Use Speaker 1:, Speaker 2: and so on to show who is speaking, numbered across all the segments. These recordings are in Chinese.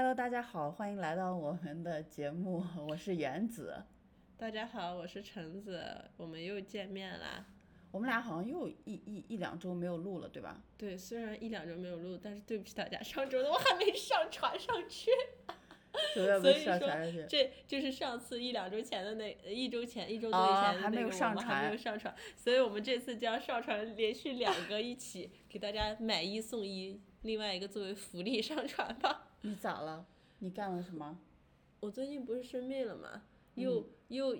Speaker 1: Hello，大家好，欢迎来到我们的节目，我是原子。
Speaker 2: 大家好，我是橙子，我们又见面啦。
Speaker 1: 我们俩好像又一一一两周没有录了，对吧？
Speaker 2: 对，虽然一两周没有录，但是对不起大家，上周的我还没上传上去。
Speaker 1: 所以说，
Speaker 2: 这就是上次一两周前的那一周前一周多以前的那个，我们还没有上传，所以我们这次将上传连续两个一起给大家买一送一，另外一个作为福利上传吧。
Speaker 1: 你咋了？你干了什么？
Speaker 2: 我最近不是生病了吗？又又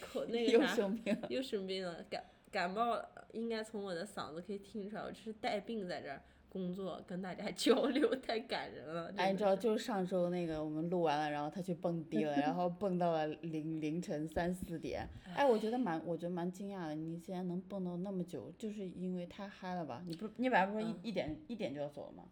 Speaker 2: 口 那个啥，又生病了，感感冒了，应该从我的嗓子可以听出来，我这是带病在这儿。工作跟大家 交流太感人了。
Speaker 1: 哎，你知道，就是上周那个我们录完了，然后他去蹦迪了，然后蹦到了凌凌晨三四点。哎，我觉得蛮，我觉得蛮惊讶的，你竟然能蹦到那么久，就是因为太嗨了吧？你不，你本来不是说一一点一点就要走了吗？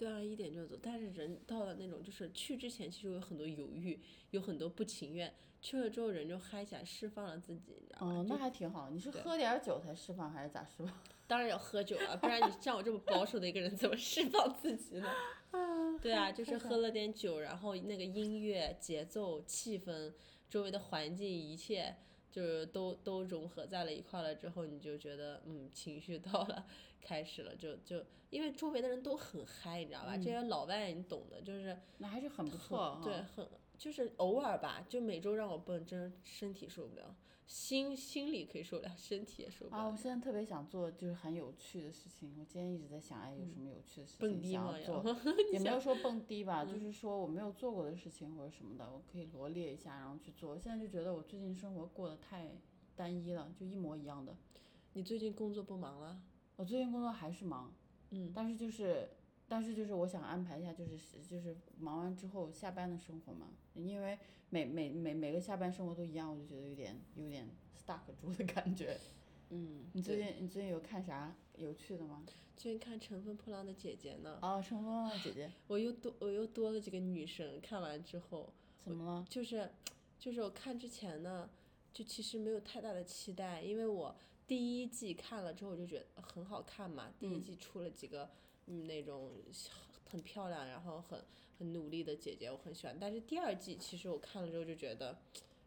Speaker 2: 对啊，一点就走。但是人到了那种，就是去之前其实有很多犹豫，有很多不情愿。去了之后人就嗨起来，释放了自己，你知道吗？
Speaker 1: 哦，那还挺好。你是喝点酒才释放，还是咋释放？
Speaker 2: 当然要喝酒了，不然你像我这么保守的一个人，怎么释放自己呢？对啊，就是喝了点酒，然后那个音乐、节奏、气氛、周围的环境，一切。就是都都融合在了一块了之后，你就觉得嗯，情绪到了，开始了，就就因为周围的人都很嗨，你知道吧？这些老外你懂的，就是
Speaker 1: 那还是很不错，
Speaker 2: 对，很。就是偶尔吧，就每周让我蹦，真身体受不了，心心里可以受不了，身体也受不了。
Speaker 1: 啊，我现在特别想做就是很有趣的事情，我今天一直在想，哎，有什么有趣的事情想要做？也没有说蹦迪吧，就是说我没有做过的事情或者什么的，我可以罗列一下，然后去做。我现在就觉得我最近生活过得太单一了，就一模一样的。
Speaker 2: 你最近工作不忙了？
Speaker 1: 我最近工作还是忙，
Speaker 2: 嗯，
Speaker 1: 但是就是。但是就是我想安排一下，就是就是忙完之后下班的生活嘛，因为每每每每个下班生活都一样，我就觉得有点有点 stuck 住的感觉。
Speaker 2: 嗯。
Speaker 1: 你最近你最近有看啥有趣的吗？
Speaker 2: 最近看《乘风破浪的姐姐》呢。
Speaker 1: 哦，《乘风破浪的姐姐》。
Speaker 2: 我又多我又多了几个女生，看完之后。
Speaker 1: 怎么了？
Speaker 2: 就是，就是我看之前呢，就其实没有太大的期待，因为我第一季看了之后我就觉得很好看嘛，第一季出了几个。嗯，那种很漂亮，然后很很努力的姐姐，我很喜欢。但是第二季其实我看了之后就觉得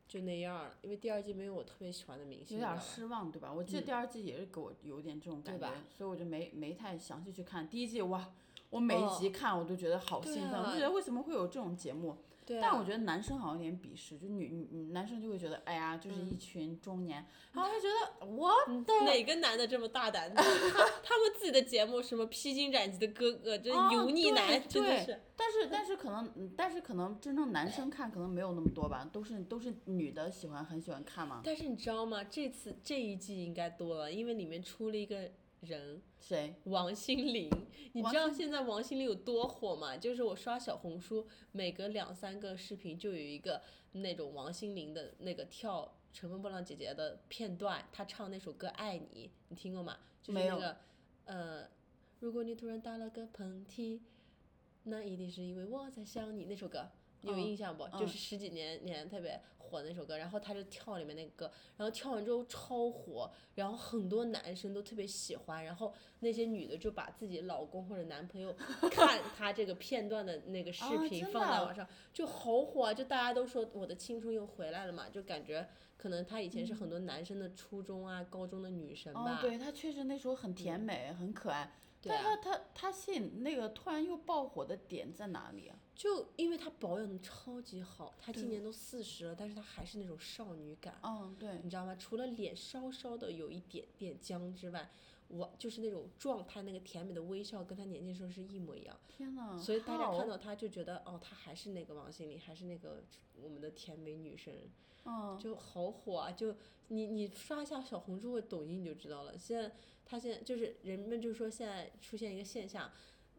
Speaker 2: 就那样，因为第二季没有我特别喜欢的明星。
Speaker 1: 有点失望，对吧？我记得第二季也是给我有点这种感觉，所以我就没没太详细去看。第一季哇，我每一集看我都觉得好兴奋，我就觉得为什么会有这种节目？但我觉得男生好像有点鄙视，就女女男生就会觉得，哎呀，就是一群中年，然后就觉得我
Speaker 2: 哪个男的这么大胆？他他们自己的节目什么披荆斩棘的哥哥，这油腻男真的是。
Speaker 1: 但是但是可能但是可能真正男生看可能没有那么多吧，都是都是女的喜欢很喜欢看嘛。
Speaker 2: 但是你知道吗？这次这一季应该多了，因为里面出了一个。人
Speaker 1: 谁？
Speaker 2: 王心凌，你知道现在王心凌有多火吗？就是我刷小红书，每隔两三个视频就有一个那种王心凌的那个跳《乘风破浪姐姐》的片段，她唱那首歌《爱你》，你听过吗？就是那个，呃，如果你突然打了个喷嚏，那一定是因为我在想你那首歌。你有印象不？就是十几年年特别火的那首歌，然后他就跳里面那个歌，然后跳完之后超火，然后很多男生都特别喜欢，然后那些女的就把自己老公或者男朋友 看他这个片段的那个视频放在网上，就好火啊！就大家都说我的青春又回来了嘛，就感觉可能他以前是很多男生的初中啊、高中的女神吧。
Speaker 1: 哦，对他确实那时候很甜美，很可爱。但他他他吸引那个突然又爆火的点在哪里啊？
Speaker 2: 就因为她保养的超级好，她今年都四十了，但是她还是那种少女感。
Speaker 1: 嗯，对。
Speaker 2: 你知道吗？除了脸稍稍的有一点点僵之外，我就是那种状态，那个甜美的微笑，跟她年轻时候是一模一样。
Speaker 1: 天呐！
Speaker 2: 所以大家看到她就觉得，哦，她还是那个王心凌，还是那个我们的甜美女神。
Speaker 1: 嗯。
Speaker 2: 就好火啊！就你你刷一下小红书或抖音你就知道了。现在她现在就是人们就说现在出现一个现象。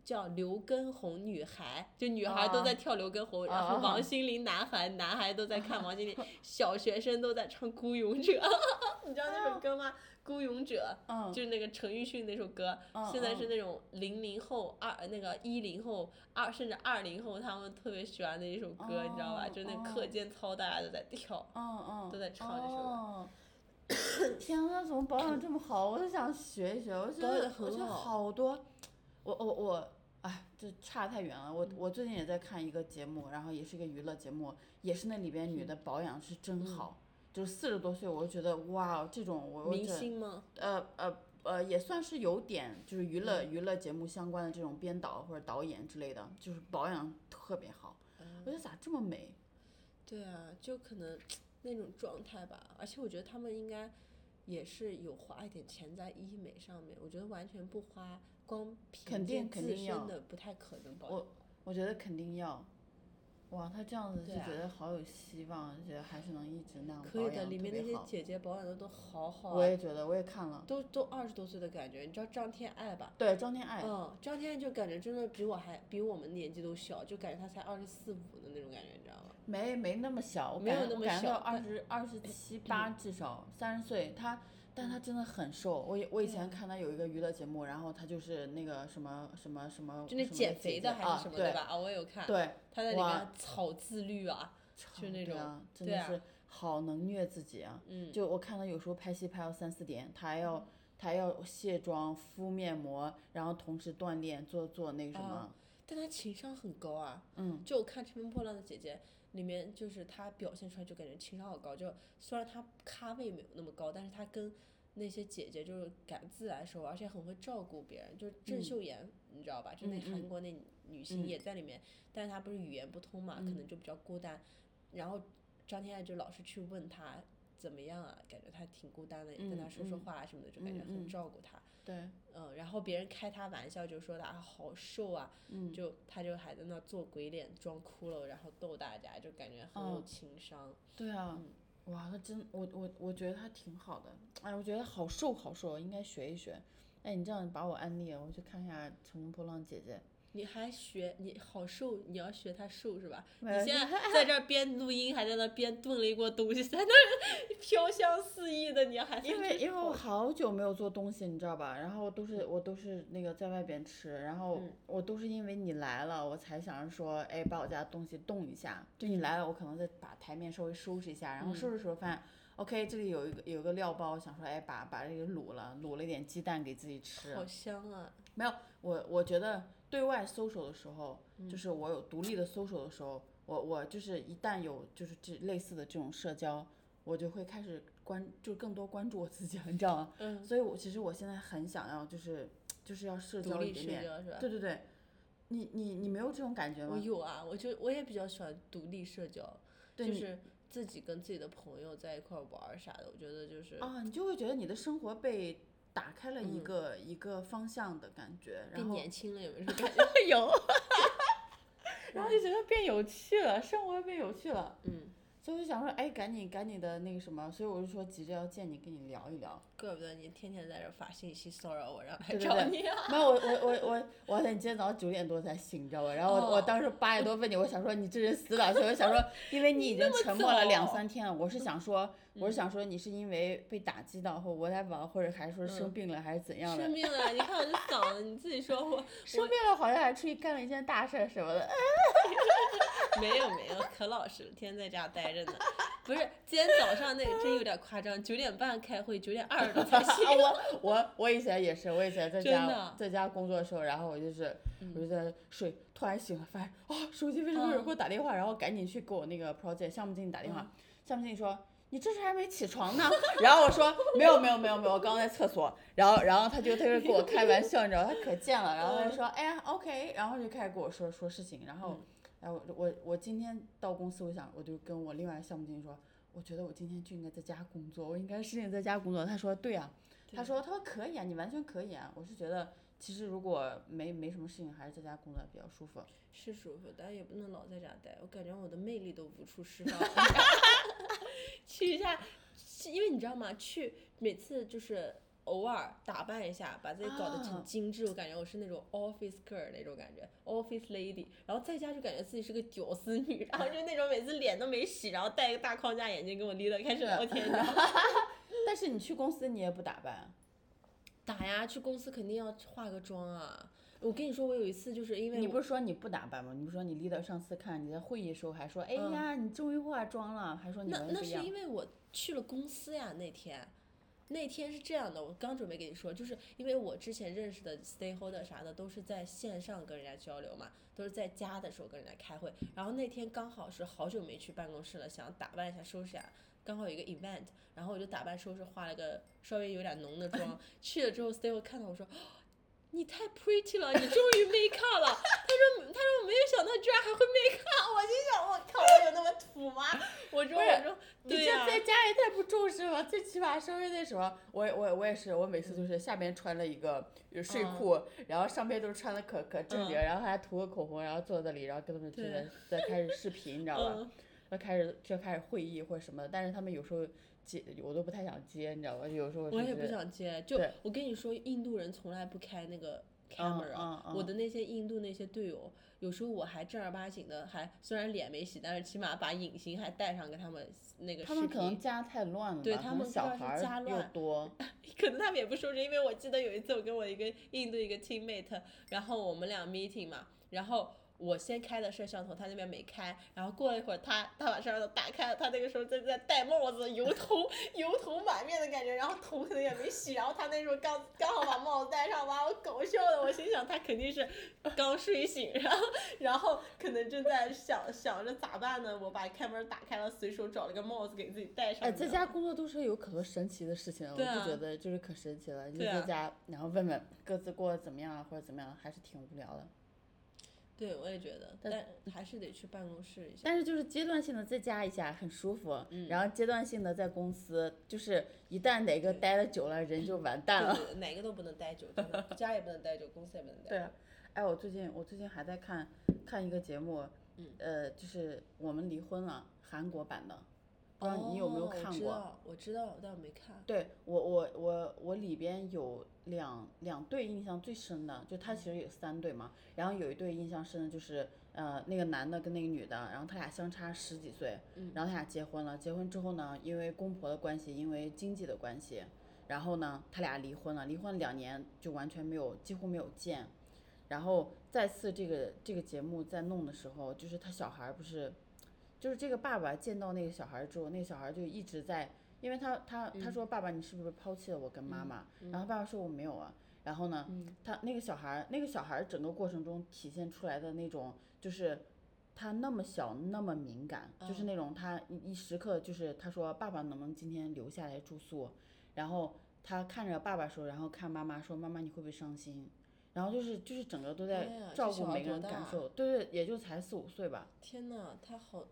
Speaker 2: 叫刘畊宏女孩，就女孩都在跳刘畊宏，然后王心凌男孩，男孩都在看王心凌，小学生都在唱《孤勇者》，你知道那首歌吗？《孤勇者》就是那个陈奕迅那首歌，现在是那种零零后、二那个一零后、二甚至二零后他们特别喜欢的一首歌，你知道吧？就那课间操大家都在跳，都在唱这首歌。
Speaker 1: 天呐，怎么保养这么好？我都想学一学，我觉得我觉得好多。我我我，差太远了。我我最近也在看一个节目，然后也是一个娱乐节目，也是那里边女的保养是真好，就是四十多岁，我就觉得哇，这种我
Speaker 2: 明星吗？
Speaker 1: 呃呃呃，也算是有点就是娱乐娱乐节目相关的这种编导或者导演之类的，就是保养特别好。我觉得咋这么美？
Speaker 2: 对啊，就可能 那种状态吧。而且我觉得他们应该也是有花一点钱在医美上面。我觉得完全不花，光凭借自身的不太可能保
Speaker 1: 我我觉得肯定要。哇，他这样子就觉得好有希望，觉得还是能一直那样
Speaker 2: 可以的，里面那些姐姐保养的都好好。
Speaker 1: 啊我也觉得，我也看了。
Speaker 2: 都都二十多岁的感觉，你知道张天爱吧？
Speaker 1: 对，张天爱。
Speaker 2: 嗯，张天爱就感觉真的比我还比我们年纪都小，就感觉她才二十四五的那种感觉，你知道吗？
Speaker 1: 没没那么小，我感觉感觉到二十二十七八至少三十岁，他。但他真的很瘦，我我以前看他有一个娱乐节目，然后他就是那个什么什么什么，
Speaker 2: 就那减肥的还是什么对吧？
Speaker 1: 啊，
Speaker 2: 我有看。
Speaker 1: 对。
Speaker 2: 他在里面超自律啊，就那种，
Speaker 1: 真的是好能虐自己啊。嗯。就我看他有时候拍戏拍到三四点，他还要他还要卸妆、敷面膜，然后同时锻炼做做那个什么。
Speaker 2: 但他情商很高啊。
Speaker 1: 嗯。
Speaker 2: 就我看《乘风破浪的姐姐》里面，就是他表现出来就感觉情商好高，就虽然他咖位没有那么高，但是他跟。那些姐姐就是敢自来熟，而且很会照顾别人，就是郑秀妍，你知道吧？就那韩国那女星也在里面，但是她不是语言不通嘛，可能就比较孤单。然后张天爱就老是去问她怎么样啊，感觉他挺孤单的，跟他说说话什么的，就感觉很照顾他。
Speaker 1: 对。
Speaker 2: 嗯，然后别人开他玩笑就说他好瘦啊，就他就还在那做鬼脸装骷髅，然后逗大家，就感觉很有情商。
Speaker 1: 对啊。哇，他真，我我我觉得他挺好的，哎，我觉得好瘦好瘦，应该学一学。哎，你这样把我安利了，我去看一下《乘风破浪姐姐》。
Speaker 2: 你还学你好瘦，你要学他瘦是吧？你现在 在这边录音，还在那边炖了一锅东西，在那 飘香四溢的，你还
Speaker 1: 因为因为我好久没有做东西，你知道吧？然后都是我都是那个在外边吃，然后我都是因为你来了，我才想着说，哎，把我家东西动一下。就你来了，我可能再把台面稍微收拾一下，然后收拾收拾发现，OK，这里有一个有一个料包，想说，哎，把把这个卤了，卤了一点鸡蛋给自己吃。
Speaker 2: 好香啊！
Speaker 1: 没有，我我觉得。对外搜索的时候，就是我有独立的搜索的时候，我我就是一旦有就是这类似的这种社交，我就会开始关，就更多关注我自己了，你知道吗？
Speaker 2: 嗯。
Speaker 1: 所以，我其实我现在很想要，就是就是要社交一点点，对对对。你你你没有这种感觉吗？
Speaker 2: 我有啊，我就我也比较喜欢独立社交，就是自己跟自己的朋友在一块玩啥的，我觉得就是
Speaker 1: 啊，你就会觉得你的生活被。打开了一个一个方向的感觉，
Speaker 2: 变年轻了有没有 感觉？
Speaker 1: 有，然后就觉得变有趣了，生活变有趣了。
Speaker 2: 嗯。
Speaker 1: 所以我就想说，哎，赶紧赶紧的那个什么，所以我就说急着要见你，跟你聊一聊。
Speaker 2: 怪不得你天天在这发信息骚扰我，让
Speaker 1: 来找
Speaker 2: 你。
Speaker 1: 没有我我我我我你今天早上九点多才醒，你知道吧？然后我我当时八点多问你，我想说你这人死哪去？我想说，因为你已经沉默了两三天了，我是想说，我是想说你是因为被打击到或 whatever，或者还是说生病了还是怎样的？
Speaker 2: 生病了，你看我这 嗓子，你自己说我
Speaker 1: 生病了，好像还出去干了一件大事什么的。
Speaker 2: 没有没有，可老实了，天天在家待着呢。不是，今天早上那个真有点夸张，九点半开会，九点二十多才 醒。
Speaker 1: 我我我以前也是，我以前在家在家工作的时候，然后我就是我就在睡，突然醒了，发现啊手机为什么有人给我打电话，然后赶紧去给我那个 project 项目经理打电话，项目经理说你这是还没起床呢，然后我说没有没有没有没有，我刚刚在厕所，然后然后他就他就跟我开玩笑，你知道他可贱了，然后他就说哎呀 OK，然后就开始跟我说说事情，然后。哎，我我我今天到公司，我想我就跟我另外项目经理说，我觉得我今天就应该在家工作，我应该适应在家工作。他说对啊，他说他说可以啊，你完全可以啊。我是觉得其实如果没没什么事情，还是在家工作比较舒服。
Speaker 2: 是舒服，但也不能老在家待，我感觉我的魅力都无处释放。去一下，因为你知道吗？去每次就是。偶尔打扮一下，把自己搞得很精致，我感觉我是那种 office girl 那种感觉，office lady。然后在家就感觉自己是个屌丝女，然后就那种每次脸都没洗，然后戴一个大框架眼镜跟我离了开始聊天。
Speaker 1: 但是你去公司你也不打扮？
Speaker 2: 打呀，去公司肯定要化个妆啊。我跟你说，我有一次就是因为
Speaker 1: 你不是说你不打扮吗？你不是说你离了上次看你在会议时候还说，哎呀，你终于化妆了，还说你
Speaker 2: 那那是因为我去了公司呀那天。那天是这样的，我刚准备跟你说，就是因为我之前认识的 stakeholder 啥的都是在线上跟人家交流嘛，都是在家的时候跟人家开会。然后那天刚好是好久没去办公室了，想打扮一下收拾一下，刚好有一个 event，然后我就打扮收拾，化了个稍微有点浓的妆。去了之后，stakeholder 看到我说。你太 pretty 了，你终于 make up 了。他说，他说我没有想到居然还会 make up。我心想，我靠，我有那么土吗？我说，我说，
Speaker 1: 你这在家也太不重视了。最起码稍微那什么，我我我也是，我每次就是下边穿了一个睡裤，然后上边都是穿的可可正经，然后还涂个口红，然后坐在那里，然后跟他们在在开始视频，你知道吧？要开始就开始会议或者什么，但是他们有时候。接我都不太想接，你知道吧？有时候
Speaker 2: 我也不想接。就我跟你说，印度人从来不开那个 camera。我的那些印度那些队友，有时候我还正儿八经的，还虽然脸没洗，但是起码把隐形还带上，给他们那个视频。他
Speaker 1: 们可能家太乱了
Speaker 2: 对他们
Speaker 1: 小孩又多。
Speaker 2: 可能他们也不收拾，因为我记得有一次我跟我一个印度一个 teammate，然后我们俩 meeting 嘛，然后。我先开的摄像头，他那边没开，然后过了一会儿，他他把摄像头打开了，他那个时候正在戴帽子，油头油头满面的感觉，然后头可能也没洗，然后他那时候刚刚好把帽子戴上，把我搞笑的，我心想他肯定是刚睡醒，然后然后可能正在想想着咋办呢，我把开门打开了，随手找了个帽子给自己戴上。
Speaker 1: 哎，在家工作都是有可多神奇的事情，我就觉得就是可神奇了，你在家然后问问各自过得怎么样啊，或者怎么样，还是挺无聊的。
Speaker 2: 对，我也觉得，但还是得去办公室一下。
Speaker 1: 但是就是阶段性的再加一下，很舒服。嗯。然后阶段性的在公司，就是一旦哪个待的久了，人就完蛋了。
Speaker 2: 哪个都不能待久，家也不能待久，公司也不能待。
Speaker 1: 对啊。哎，我最近我最近还在看看一个节目，呃，就是我们离婚了，韩国版的。不知道你有没有看过？我知
Speaker 2: 道，我知道，但我没看。
Speaker 1: 对我，我，我，我里边有两两对印象最深的，就他其实有三对嘛。然后有一对印象深的就是，呃，那个男的跟那个女的，然后他俩相差十几岁，然后他俩结婚了。结婚之后呢，因为公婆的关系，因为经济的关系，然后呢，他俩离婚了。离婚两年就完全没有，几乎没有见。然后再次这个这个节目在弄的时候，就是他小孩不是。就是这个爸爸见到那个小孩之后，那个小孩就一直在，因为他他他说爸爸你是不是抛弃了我跟妈妈？然后爸爸说我没有啊。然后呢，他那个小孩那个小孩整个过程中体现出来的那种，就是他那么小那么敏感，就是那种他一一时刻就是他说爸爸能不能今天留下来住宿？然后他看着爸爸说，然后看妈妈说妈妈你会不会伤心？然后就是就是整个都在照顾每个人感受，对对，也就才四五岁吧。
Speaker 2: 天呐，他好。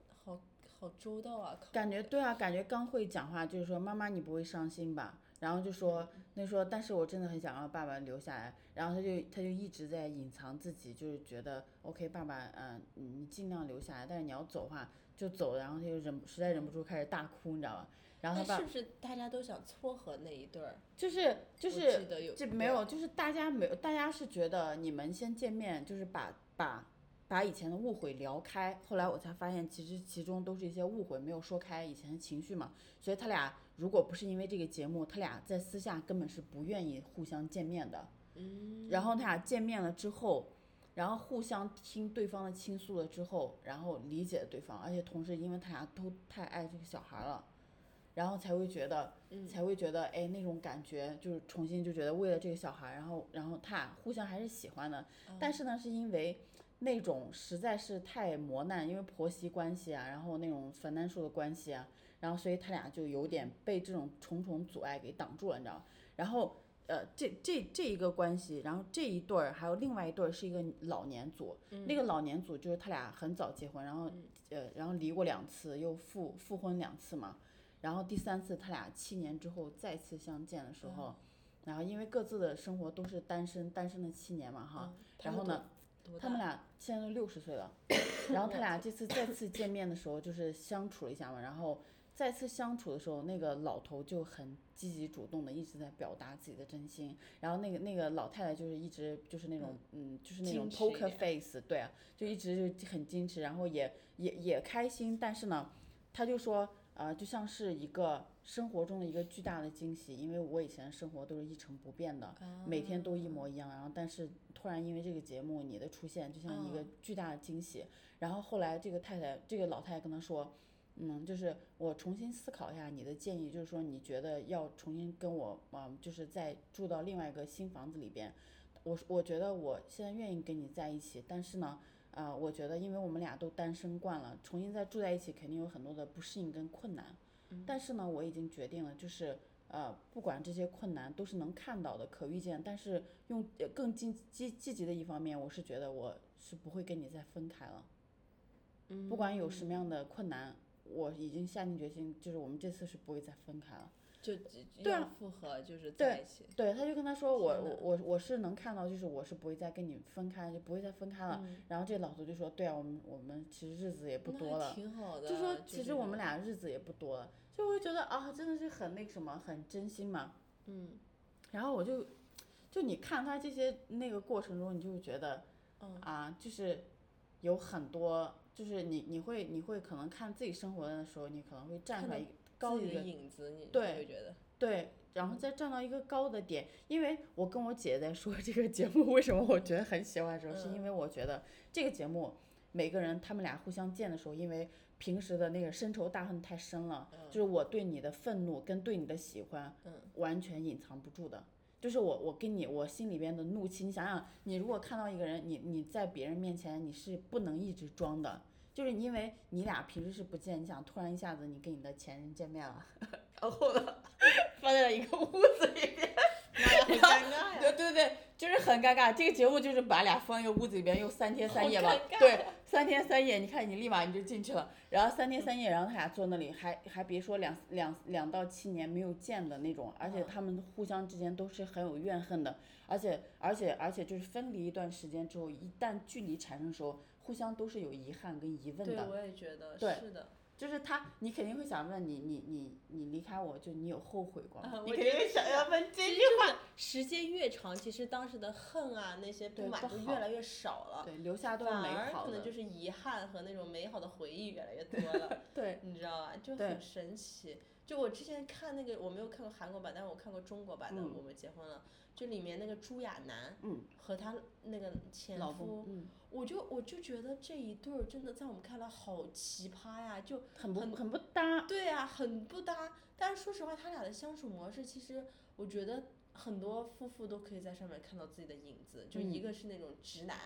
Speaker 2: 好好周到啊！
Speaker 1: 感觉对啊，感觉刚会讲话，就是说妈妈你不会伤心吧？然后就说那说，但是我真的很想让爸爸留下来。然后他就他就一直在隐藏自己，就是觉得 OK，爸爸嗯，你尽量留下来，但是你要走的话就走。然后他就忍实在忍不住开始大哭，你知道吧？然后他爸
Speaker 2: 是不是大家都想撮合那一对儿？
Speaker 1: 就是就是这没有，就是大家没有，大家是觉得你们先见面，就是把把。把以前的误会聊开，后来我才发现，其实其中都是一些误会，没有说开以前的情绪嘛。所以他俩如果不是因为这个节目，他俩在私下根本是不愿意互相见面的。嗯。然后他俩见面了之后，然后互相听对方的倾诉了之后，然后理解对方，而且同时因为他俩都太爱这个小孩了，然后才会觉得，才会觉得，哎，那种感觉就是重新就觉得为了这个小孩，然后然后他俩互相还是喜欢的。但是呢，是因为。那种实在是太磨难，因为婆媳关系啊，然后那种分担数的关系啊，然后所以他俩就有点被这种重重阻碍给挡住了，你知道然后呃，这这这一个关系，然后这一对儿还有另外一对儿是一个老年组，那个老年组就是他俩很早结婚，然后呃，然后离过两次，又复复婚两次嘛，然后第三次他俩七年之后再次相见的时候，然后因为各自的生活都是单身，单身了七年嘛哈，然后呢。他们俩现在都六十岁了，然后他俩这次再次见面的时候，就是相处了一下嘛，然后再次相处的时候，那个老头就很积极主动的一直在表达自己的真心，然后那个那个老太太就是一直就是那种嗯，就是那种 poker face，对啊，就一直就很矜持，然后也也也开心，但是呢，他就说。呃，就像是一个生活中的一个巨大的惊喜，因为我以前生活都是一成不变的，每天都一模一样。然后，但是突然因为这个节目你的出现，就像一个巨大的惊喜。然后后来这个太太，这个老太太跟他说，嗯，就是我重新思考一下你的建议，就是说你觉得要重新跟我，嗯，就是再住到另外一个新房子里边，我我觉得我现在愿意跟你在一起，但是呢，呃，我觉得因为我们俩都单身惯了，重新再住在一起肯定有很多的不适应跟困难，但是呢，我已经决定了，就是呃，不管这些困难都是能看到的、可预见，但是用更积积积极的一方面，我是觉得我是不会跟你再分开了，不管有什么样的困难。我已经下定决心，就是我们这次是不会再分开了，
Speaker 2: 就要复合，就是在一起。
Speaker 1: 对，他就跟他说，我我我我是能看到，就是我是不会再跟你分开，就不会再分开了。然后这老头就说，对啊，我们我们其实日子也不多了，
Speaker 2: 挺好的。
Speaker 1: 就说其实我们俩日子也不多了，就会觉得啊，真的是很那个什么，很真心嘛。
Speaker 2: 嗯。
Speaker 1: 然后我就，就你看他这些那个过程中，你就会觉得，啊，就是有很多。就是你，你会，你会可能看自己生活的时候，你可能会站出来高
Speaker 2: 一个影子，你
Speaker 1: 对，
Speaker 2: 觉得
Speaker 1: 对，然后再站到一个高的点。因为我跟我姐在说这个节目为什么我觉得很喜欢的时候，是因为我觉得这个节目每个人他们俩互相见的时候，因为平时的那个深仇大恨太深了，就是我对你的愤怒跟对你的喜欢，完全隐藏不住的。就是我，我跟你，我心里边的怒气，你想想，你如果看到一个人，你你在别人面前你是不能一直装的，就是因为你俩平时是不见，你想突然一下子你跟你的前任见面了，然后呢，放在了一个屋子里边，
Speaker 2: 很尴尬呀。
Speaker 1: 对对对，就是很尴尬。这个节目就是把俩放一个屋子里边，用三天三夜吧，对。三天三夜，你看你立马你就进去了，然后三天三夜，然后他俩坐那里，还还别说两两两到七年没有见的那种，而且他们互相之间都是很有怨恨的，而且而且而且就是分离一段时间之后，一旦距离产生的时候，互相都是有遗憾跟疑问的。
Speaker 2: 对，我也觉得是的。
Speaker 1: 就是他，你肯定会想问你，你你你离开我就你有后悔过吗？你肯定会想要问这句话。
Speaker 2: 时间越长，其实当时的恨啊，那些不满就越来越少了。
Speaker 1: 对，留下都是美好的。
Speaker 2: 可能就是遗憾和那种美好的回忆越来越多了。
Speaker 1: 对，
Speaker 2: 你知道吧？就很神奇。就我之前看那个，我没有看过韩国版，但是我看过中国版的《我们结婚了》。就里面那个朱亚楠和他那个前夫，我就我就觉得这一对儿真的在我们看来好奇葩呀，就
Speaker 1: 很不很不搭。
Speaker 2: 对呀，很不搭。但是说实话，他俩的相处模式，其实我觉得很多夫妇都可以在上面看到自己的影子。就一个是那种直男，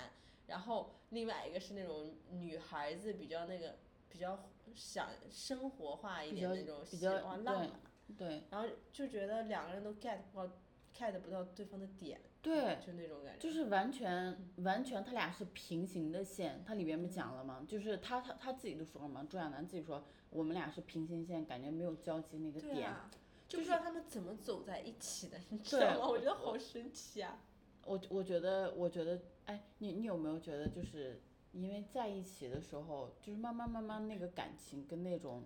Speaker 2: 然后另外一个是那种女孩子比较那个比较想生活化一点那种喜欢浪漫。
Speaker 1: 对。
Speaker 2: 然后就觉得两个人都 get 不到。get 不到对方的点，
Speaker 1: 对，
Speaker 2: 就那种感觉，
Speaker 1: 就是完全完全他俩是平行的线，他里边不讲了吗？就是他他他自己都说了嘛，朱亚楠自己说我们俩是平行线，感觉没有交集那个点，
Speaker 2: 就不知道他们怎么走在一起的，你知道吗？我觉得好神奇啊！
Speaker 1: 我我觉得我觉得，哎，你你有没有觉得就是因为在一起的时候，就是慢慢慢慢那个感情跟那种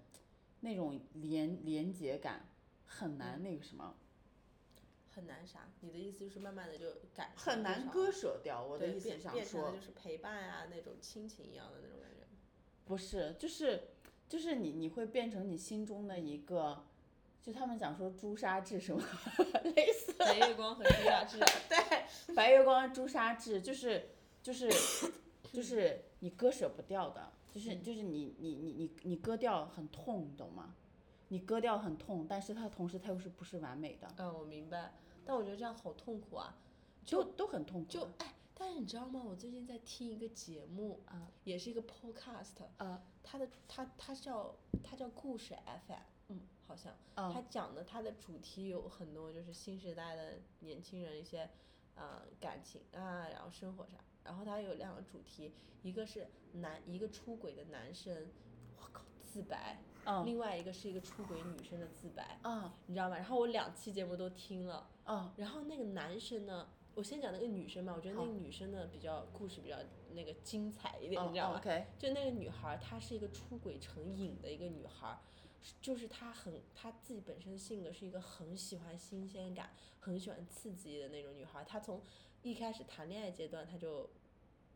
Speaker 1: 那种连连结感很难那个什么。
Speaker 2: 很难啥？你的意思就是慢慢的就改
Speaker 1: 很难割舍掉。我的意思想说，
Speaker 2: 就是陪伴啊，那种亲情一样的那种感觉。
Speaker 1: 不是，就是就是你你会变成你心中的一个，就他们讲说朱砂痣什么 类似。
Speaker 2: 白月光和朱砂痣。
Speaker 1: 对，白月光朱砂痣就是就是就是你割舍不掉的，就是就是你你你你你割掉很痛，你懂吗？你割掉很痛，但是它同时它又是不是完美的？
Speaker 2: 嗯，我明白。但我觉得这样好痛苦啊，
Speaker 1: 就都很痛苦。
Speaker 2: 就哎，但是你知道吗？我最近在听一个节目
Speaker 1: 啊，
Speaker 2: 也是一个 podcast
Speaker 1: 啊，
Speaker 2: 它的它它叫它叫故事 FM，
Speaker 1: 嗯，
Speaker 2: 好像，它讲的它的主题有很多就是新时代的年轻人一些呃感情啊，然后生活上，然后它有两个主题，一个是男一个出轨的男生，我靠，自白。另外一个是一个出轨女生的自白，你知道吗？然后我两期节目都听了，然后那个男生呢，我先讲那个女生嘛，我觉得那个女生呢比较故事比较那个精彩一点，你知道吗？就那个女孩，她是一个出轨成瘾的一个女孩，就是她很她自己本身的性格是一个很喜欢新鲜感、很喜欢刺激的那种女孩。她从一开始谈恋爱阶段，她就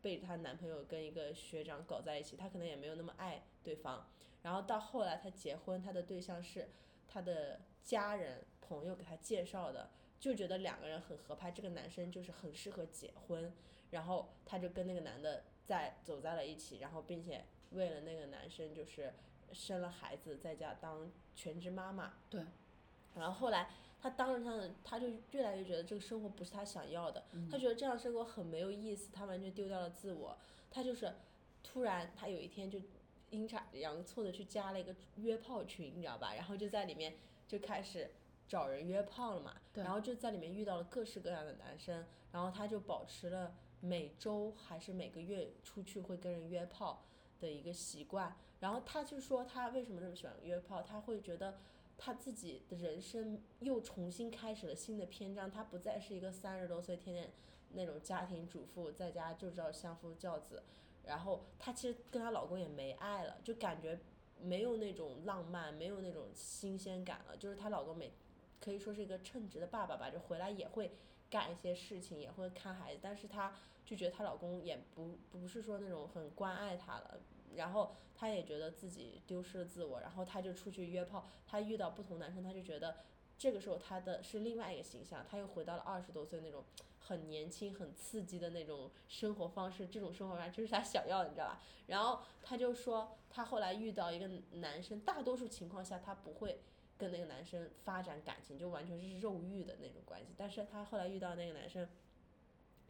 Speaker 2: 被她男朋友跟一个学长搞在一起，她可能也没有那么爱对方。然后到后来，她结婚，她的对象是她的家人朋友给她介绍的，就觉得两个人很合拍，这个男生就是很适合结婚，然后她就跟那个男的在走在了一起，然后并且为了那个男生就是生了孩子在家当全职妈妈。
Speaker 1: 对。
Speaker 2: 然后后来他当着他的，他就越来越觉得这个生活不是他想要的，他觉得这样生活很没有意思，他完全丢掉了自我。他就是突然，他有一天就阴差阳错的去加了一个约炮群，你知道吧？然后就在里面就开始。找人约炮了嘛，然后就在里面遇到了各式各样的男生，然后他就保持了每周还是每个月出去会跟人约炮的一个习惯，然后他就说他为什么这么喜欢约炮，他会觉得他自己的人生又重新开始了新的篇章，他不再是一个三十多岁天天那种家庭主妇，在家就知道相夫教子，然后她其实跟她老公也没爱了，就感觉没有那种浪漫，没有那种新鲜感了，就是她老公每。可以说是一个称职的爸爸吧，就回来也会干一些事情，也会看孩子，但是她就觉得她老公也不不是说那种很关爱她了，然后她也觉得自己丢失了自我，然后她就出去约炮，她遇到不同男生，她就觉得这个时候她的是另外一个形象，她又回到了二十多岁那种很年轻、很刺激的那种生活方式，这种生活方式就是她想要的，你知道吧？然后她就说，她后来遇到一个男生，大多数情况下她不会。跟那个男生发展感情就完全是肉欲的那种关系，但是她后来遇到那个男生，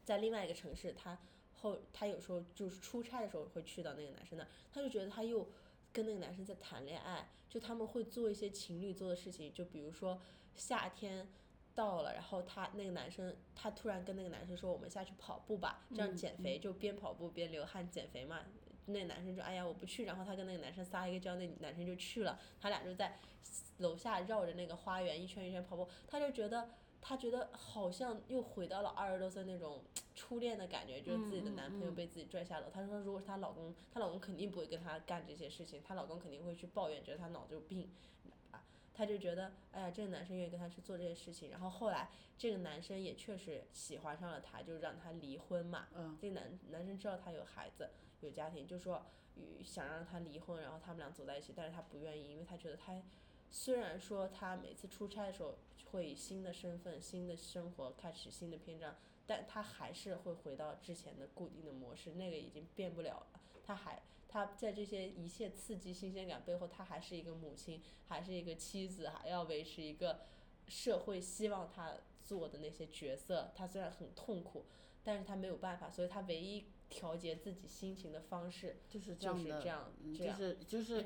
Speaker 2: 在另外一个城市，她后她有时候就是出差的时候会去到那个男生那，她就觉得她又跟那个男生在谈恋爱，就他们会做一些情侣做的事情，就比如说夏天到了，然后他那个男生他突然跟那个男生说我们下去跑步吧，这样减肥就边跑步边流汗减肥嘛。那男生就哎呀我不去，然后他跟那个男生撒一个娇，那男生就去了，他俩就在楼下绕着那个花园一圈一圈跑步，他就觉得他觉得好像又回到了二十多岁那种初恋的感觉，就是自己的男朋友被自己拽下楼。她说如果是她老公，她老公肯定不会跟她干这些事情，她老公肯定会去抱怨，觉得她脑子有病，啊，她就觉得哎呀这个男生愿意跟她去做这些事情，然后后来这个男生也确实喜欢上了她，就让她离婚嘛，这个男男生知道她有孩子。有家庭，就说想让她离婚，然后他们俩走在一起，但是她不愿意，因为她觉得他虽然说他每次出差的时候会以新的身份、新的生活开始新的篇章，但他还是会回到之前的固定的模式，那个已经变不了了。他还他在这些一切刺激新鲜感背后，他还是一个母亲，还是一个妻子，还要维持一个社会希望他做的那些角色。他虽然很痛苦，但是他没有办法，所以他唯一。调节自己心情的方式
Speaker 1: 就是这样的，就是就是就是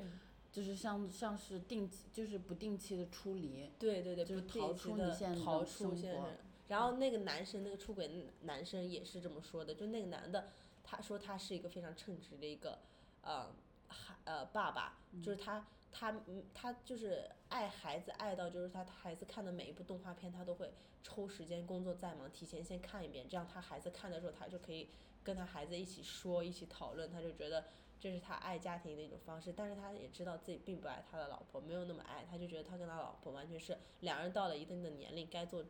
Speaker 1: 像像是定期就是不定期的出离，
Speaker 2: 对对对，
Speaker 1: 就
Speaker 2: 是逃
Speaker 1: 出你现在
Speaker 2: 逃
Speaker 1: 出
Speaker 2: 现实。然后那个男生那个出轨男生也是这么说的，就那个男的，他说他是一个非常称职的一个呃孩呃爸爸，就是他他他就是爱孩子爱到就是他孩子看的每一部动画片他都会抽时间工作再忙提前先看一遍，这样他孩子看的时候他就可以。跟他孩子一起说，一起讨论，他就觉得这是他爱家庭的一种方式。但是他也知道自己并不爱他的老婆，没有那么爱，他就觉得他跟他老婆完全是两人到了一定的年龄该做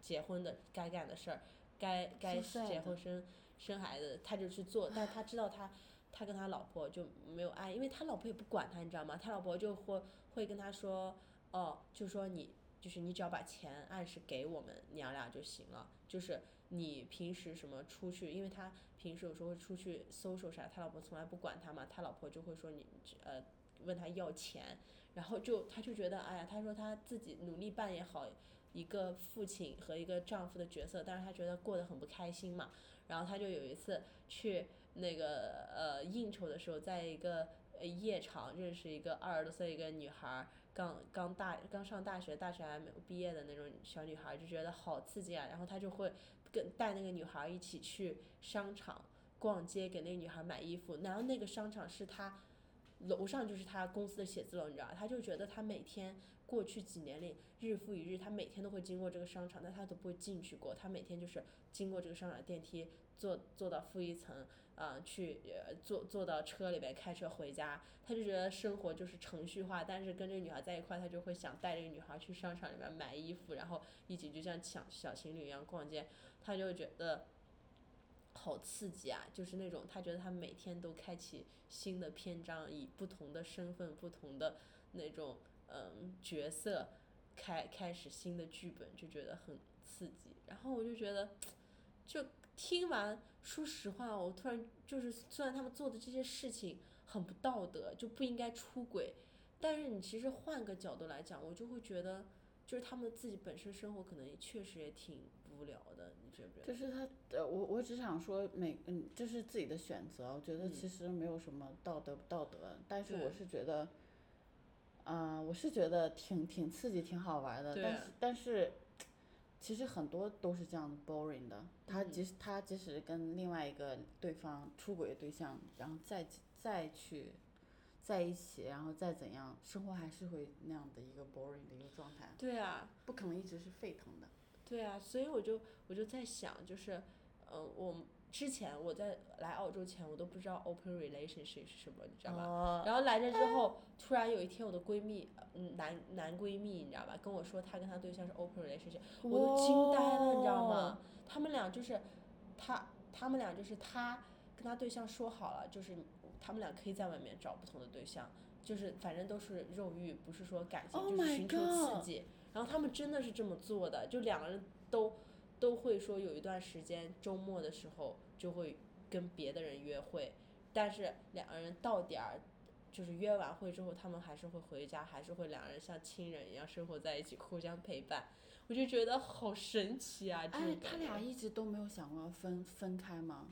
Speaker 2: 结婚的该干的事儿，该该结婚生生孩子，他就去做。但他知道他 他跟他老婆就没有爱，因为他老婆也不管他，你知道吗？他老婆就会会跟他说，哦，就说你就是你只要把钱按时给我们娘俩就行了，就是你平时什么出去，因为他。平时有时候会出去搜搜啥，他老婆从来不管他嘛，他老婆就会说你呃问他要钱，然后就他就觉得哎呀，他说他自己努力扮演好一个父亲和一个丈夫的角色，但是他觉得过得很不开心嘛，然后他就有一次去那个呃应酬的时候，在一个夜场认识一个二十多岁一个女孩，刚刚大刚上大学，大学还没有毕业的那种小女孩，就觉得好刺激啊，然后他就会。跟带那个女孩一起去商场逛街，给那个女孩买衣服。然后那个商场是他楼上就是他公司的写字楼，你知道他就觉得他每天过去几年里日复一日，他每天都会经过这个商场，但他都不会进去过。他每天就是经过这个商场电梯，坐坐到负一层。啊，去呃坐坐到车里边开车回家，他就觉得生活就是程序化，但是跟这个女孩在一块，他就会想带这个女孩去商场里面买衣服，然后一起就像小小情侣一样逛街，他就觉得好刺激啊！就是那种他觉得他每天都开启新的篇章，以不同的身份、不同的那种嗯角色开开始新的剧本，就觉得很刺激。然后我就觉得，就听完。说实话，我突然就是，虽然他们做的这些事情很不道德，就不应该出轨。但是你其实换个角度来讲，我就会觉得，就是他们自己本身生活可能也确实也挺无聊的，你觉不觉得？
Speaker 1: 就是他，呃，我我只想说每，嗯，这是自己的选择，我觉得其实没有什么道德不道德，但是我是觉得，啊，我是觉得挺挺刺激，挺好玩的，但是但是，其实很多都是这样 boring 的，他即使他即使跟另外一个对方出轨对象，然后再再去。在一起，然后再怎样，生活还是会那样的一个 boring 的一个状态。
Speaker 2: 对啊，
Speaker 1: 不可能一直是沸腾的。
Speaker 2: 对啊，所以我就我就在想，就是，呃，我之前我在来澳洲前，我都不知道 open relationship 是什么，你知道吧？然后来这之后，突然有一天，我的闺蜜，嗯，男男闺蜜，你知道吧，跟我说他跟他对象是 open relationship，我都惊呆了，你知道吗？他们俩就是，他他们俩就是他跟他对象说好了，就是。他们俩可以在外面找不同的对象，就是反正都是肉欲，不是说感情，就是寻求刺激。然后他们真的是这么做的，就两个人都都会说有一段时间周末的时候就会跟别的人约会，但是两个人到点儿就是约完会之后，他们还是会回家，还是会两个人像亲人一样生活在一起，互相陪伴。我就觉得好神奇啊！
Speaker 1: 哎，他俩一直都没有想过要分分开吗？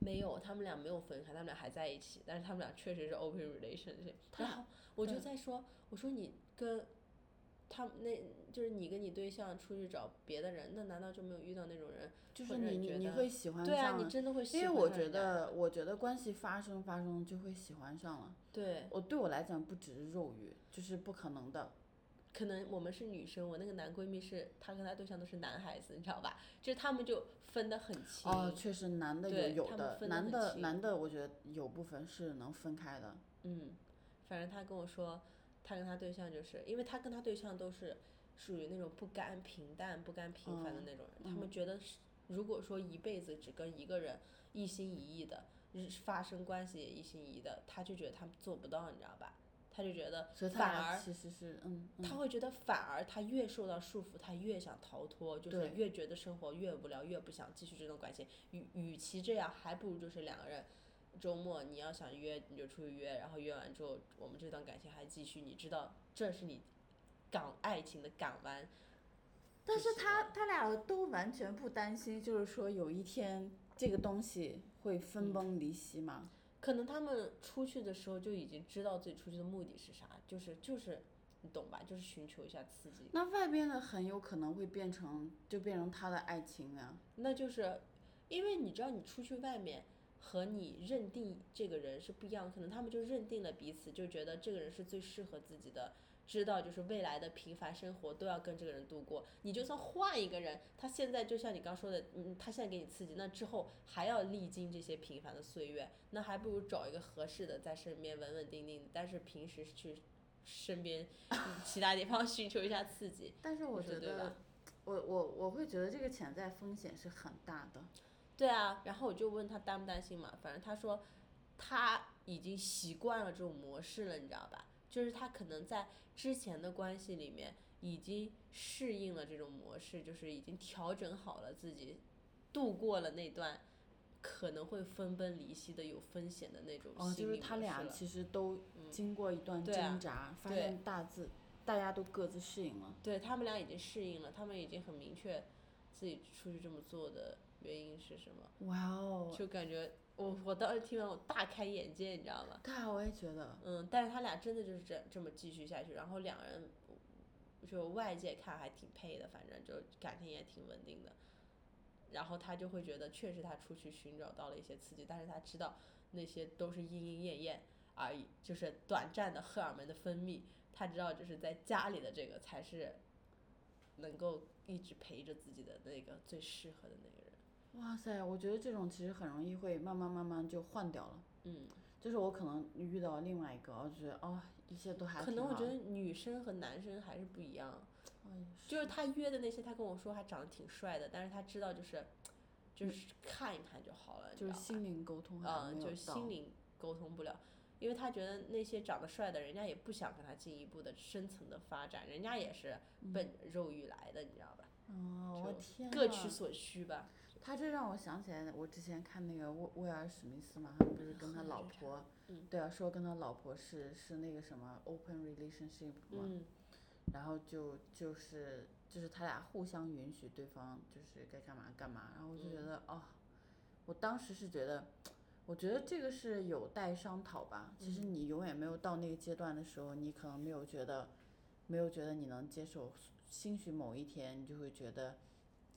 Speaker 2: 没有，他们俩没有分开，他们俩还在一起，但是他们俩确实是 open relationship。然后我就在说，我说你跟，他那就是你跟你对象出去找别的人，那难道就没有遇到那种人？
Speaker 1: 就是你你
Speaker 2: 你
Speaker 1: 会喜欢
Speaker 2: 上？对啊，你真的会喜
Speaker 1: 欢因为我觉得，我觉得关系发生发生就会喜欢上了。
Speaker 2: 对。
Speaker 1: 我对我来讲不只是肉欲，就是不可能的。
Speaker 2: 可能我们是女生，我那个男闺蜜是，他跟他对象都是男孩子，你知道吧？就是他们就分得很清。
Speaker 1: 哦，确实，男的有有的，男的男的，我觉得有部分是能分开的。
Speaker 2: 嗯，反正他跟我说，他跟他对象就是，因为他跟他对象都是属于那种不甘平淡、不甘平凡的那种人，他们觉得是，如果说一辈子只跟一个人一心一意的，发生关系也一心一意的，他就觉得他做不到，你知道吧？他就觉得，反而
Speaker 1: 其实是，嗯，
Speaker 2: 他会觉得反而他越受到束缚，他越想逃脱，就是越觉得生活越无聊，越不想继续这段关系。与与其这样，还不如就是两个人，周末你要想约你就出去约，然后约完之后我们这段感情还继续，你知道这是你港爱情的港湾。
Speaker 1: 但是他他俩都完全不担心，就是说有一天这个东西会分崩离析吗？
Speaker 2: 可能他们出去的时候就已经知道自己出去的目的是啥，就是就是，你懂吧？就是寻求一下刺激。
Speaker 1: 那外边的很有可能会变成，就变成他的爱情啊。
Speaker 2: 那就是，因为你知道，你出去外面和你认定这个人是不一样，可能他们就认定了彼此，就觉得这个人是最适合自己的。知道就是未来的平凡生活都要跟这个人度过，你就算换一个人，他现在就像你刚说的，嗯，他现在给你刺激，那之后还要历经这些平凡的岁月，那还不如找一个合适的在身边稳稳定定的，但是平时去身边 其他地方寻求一下刺激。
Speaker 1: 但是我觉得，我我我会觉得这个潜在风险是很大的。
Speaker 2: 对啊，然后我就问他担不担心嘛，反正他说他已经习惯了这种模式了，你知道吧？就是他可能在之前的关系里面已经适应了这种模式，就是已经调整好了自己，度过了那段可能会分崩离析的有风险的那种
Speaker 1: 哦，就是他俩其实都经过一段挣扎，发现大致大家都各自适应了。
Speaker 2: 对他们俩已经适应了，他们已经很明确自己出去这么做的原因是什么。
Speaker 1: 哇哦！
Speaker 2: 就感觉。我我当时听完我大开眼界，你知道吗？
Speaker 1: 对啊，我也觉得。
Speaker 2: 嗯，但是他俩真的就是这这么继续下去，然后两人就外界看还挺配的，反正就感情也挺稳定的。然后他就会觉得，确实他出去寻找到了一些刺激，但是他知道那些都是莺莺燕燕而已，就是短暂的荷尔蒙的分泌。他知道，就是在家里的这个才是能够一直陪着自己的那个最适合的那个人。
Speaker 1: 哇塞，我觉得这种其实很容易会慢慢慢慢就换掉了。
Speaker 2: 嗯，
Speaker 1: 就是我可能遇到另外一个，我觉得哦，一切都还
Speaker 2: 可能我觉得女生和男生还是不一样。就是他约的那些，他跟我说还长得挺帅的，但是他知道就是，就是看一看就好了。
Speaker 1: 就是心灵沟通
Speaker 2: 嗯，就是心灵沟通不了，因为他觉得那些长得帅的，人家也不想跟他进一步的深层的发展，人家也是奔肉欲来的，你知道吧？
Speaker 1: 哦，我天。
Speaker 2: 各取所需吧。
Speaker 1: 他这让我想起来，我之前看那个威威尔史密斯嘛，他不是跟他老婆，对啊，说跟他老婆是是那个什么 open relationship 嘛，然后就就是就是他俩互相允许对方就是该干嘛干嘛，然后我就觉得哦，我当时是觉得，我觉得这个是有待商讨吧。其实你永远没有到那个阶段的时候，你可能没有觉得，没有觉得你能接受。兴许某一天你就会觉得，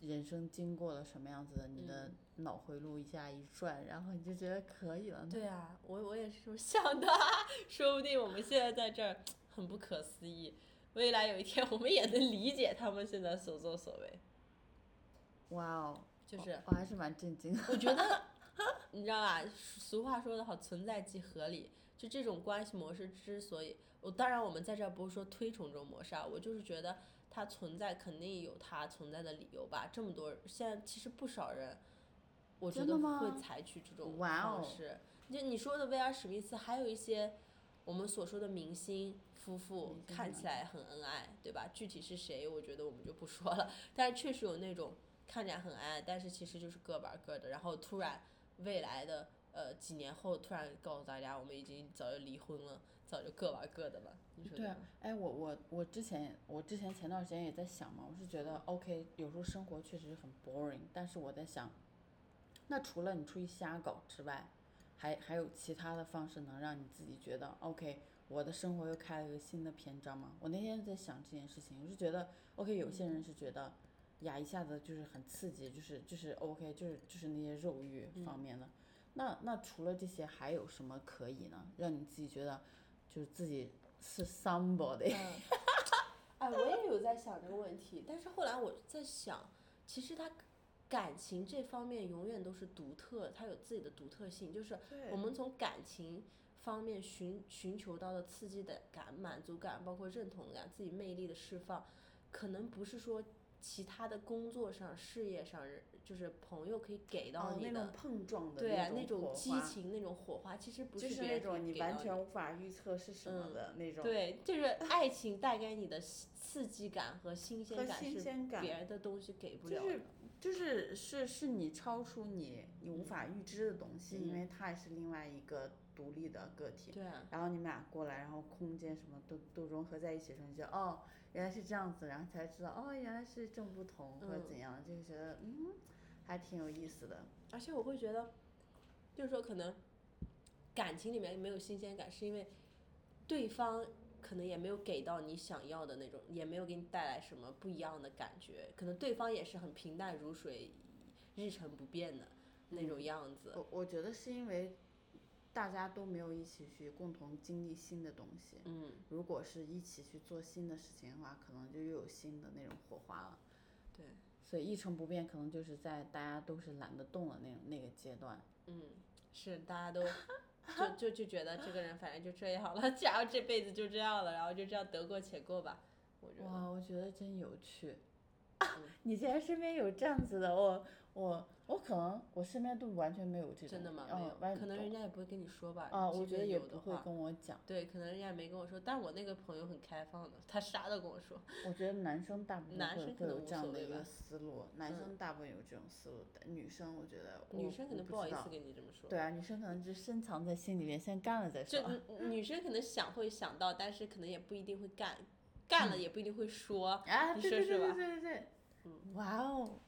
Speaker 1: 人生经过了什么样子的，你的脑回路一下一转，然后你就觉得可以了。
Speaker 2: 对啊，我我也是这么想的，说不定我们现在在这儿很不可思议，未来有一天我们也能理解他们现在所作所为。
Speaker 1: 哇哦，
Speaker 2: 就是
Speaker 1: 我还是蛮震惊。
Speaker 2: 我觉得，你知道吧？俗话说得好，存在即合理。就这种关系模式之所以，我当然我们在这儿不是说推崇这种模式啊，我就是觉得。它存在肯定有它存在的理由吧？这么多现在其实不少人，我觉得会采取这种方式。就你说的威尔史密斯，还有一些我们所说的明星夫妇，看起来很恩爱，对吧？具体是谁，我觉得我们就不说了。但是确实有那种看起来很恩爱，但是其实就是各玩各的，然后突然未来的呃几年后突然告诉大家，我们已经早就离婚了。早就各玩各的了，你说
Speaker 1: 对啊，哎，我我我之前我之前前段时间也在想嘛，我是觉得 OK，有时候生活确实很 boring，但是我在想，那除了你出去瞎搞之外，还还有其他的方式能让你自己觉得 OK，我的生活又开了一个新的篇章吗？我那天在想这件事情，我是觉得 OK，有些人是觉得呀一下子就是很刺激，就是就是 OK，就是就是那些肉欲方面的，那那除了这些还有什么可以呢？让你自己觉得。就是自己是 somebody，
Speaker 2: 哎，我也有在想这个问题，但是后来我在想，其实他感情这方面永远都是独特，他有自己的独特性，就是我们从感情方面寻寻求到的刺激的感、满足感，包括认同感、自己魅力的释放，可能不是说其他的工作上、事业上就是朋友可以给到你
Speaker 1: 的碰撞的
Speaker 2: 对啊，那
Speaker 1: 种
Speaker 2: 激情，那种火花，其实不
Speaker 1: 是
Speaker 2: 别
Speaker 1: 人给你完全无法预测是什么的那种。
Speaker 2: 对，就是爱情带给你的刺激感和新鲜感是别人的东西给不了
Speaker 1: 的。就是是是你超出你你无法预知的东西，因为它也是另外一个独立的个体。
Speaker 2: 对。
Speaker 1: 然后你们俩过来，然后空间什么都都融合在一起的时候，你就哦原来是这样子，然后才知道哦原来是这么不同或者怎样，就觉得嗯。还挺有意思的，
Speaker 2: 而且我会觉得，就是说可能感情里面没有新鲜感，是因为对方可能也没有给到你想要的那种，也没有给你带来什么不一样的感觉，可能对方也是很平淡如水、日程不变的那种样子。
Speaker 1: 我我觉得是因为大家都没有一起去共同经历新的东西。
Speaker 2: 嗯。
Speaker 1: 如果是一起去做新的事情的话，可能就又有新的那种火花了。
Speaker 2: 对。
Speaker 1: 所以一成不变，可能就是在大家都是懒得动的那种那个阶段。
Speaker 2: 嗯，是大家都就就就觉得这个人反正就这样了，假如这辈子就这样了，然后就这样得过且过吧。我觉得。
Speaker 1: 哇，我觉得真有趣。你竟然身边有这样子的我。我我可能我身边都完全没有这种，
Speaker 2: 真的吗？没有，可能人家也不会跟你说吧。
Speaker 1: 啊，我觉得也不会跟我讲。
Speaker 2: 对，可能人家也没跟我说，但我那个朋友很开放的，他啥都跟我说。
Speaker 1: 我觉得男生大部分
Speaker 2: 会
Speaker 1: 有这样的一个思路，男生大部分有这种思路，女生我觉得
Speaker 2: 女生可能
Speaker 1: 不
Speaker 2: 好意思跟你这么说。
Speaker 1: 对啊，女生可能就深藏在心里面，先干了再说。
Speaker 2: 就女生可能想会想到，但是可能也不一定会干，干了也不一定会说。
Speaker 1: 啊，对对对对对
Speaker 2: 对。
Speaker 1: 嗯，哇哦。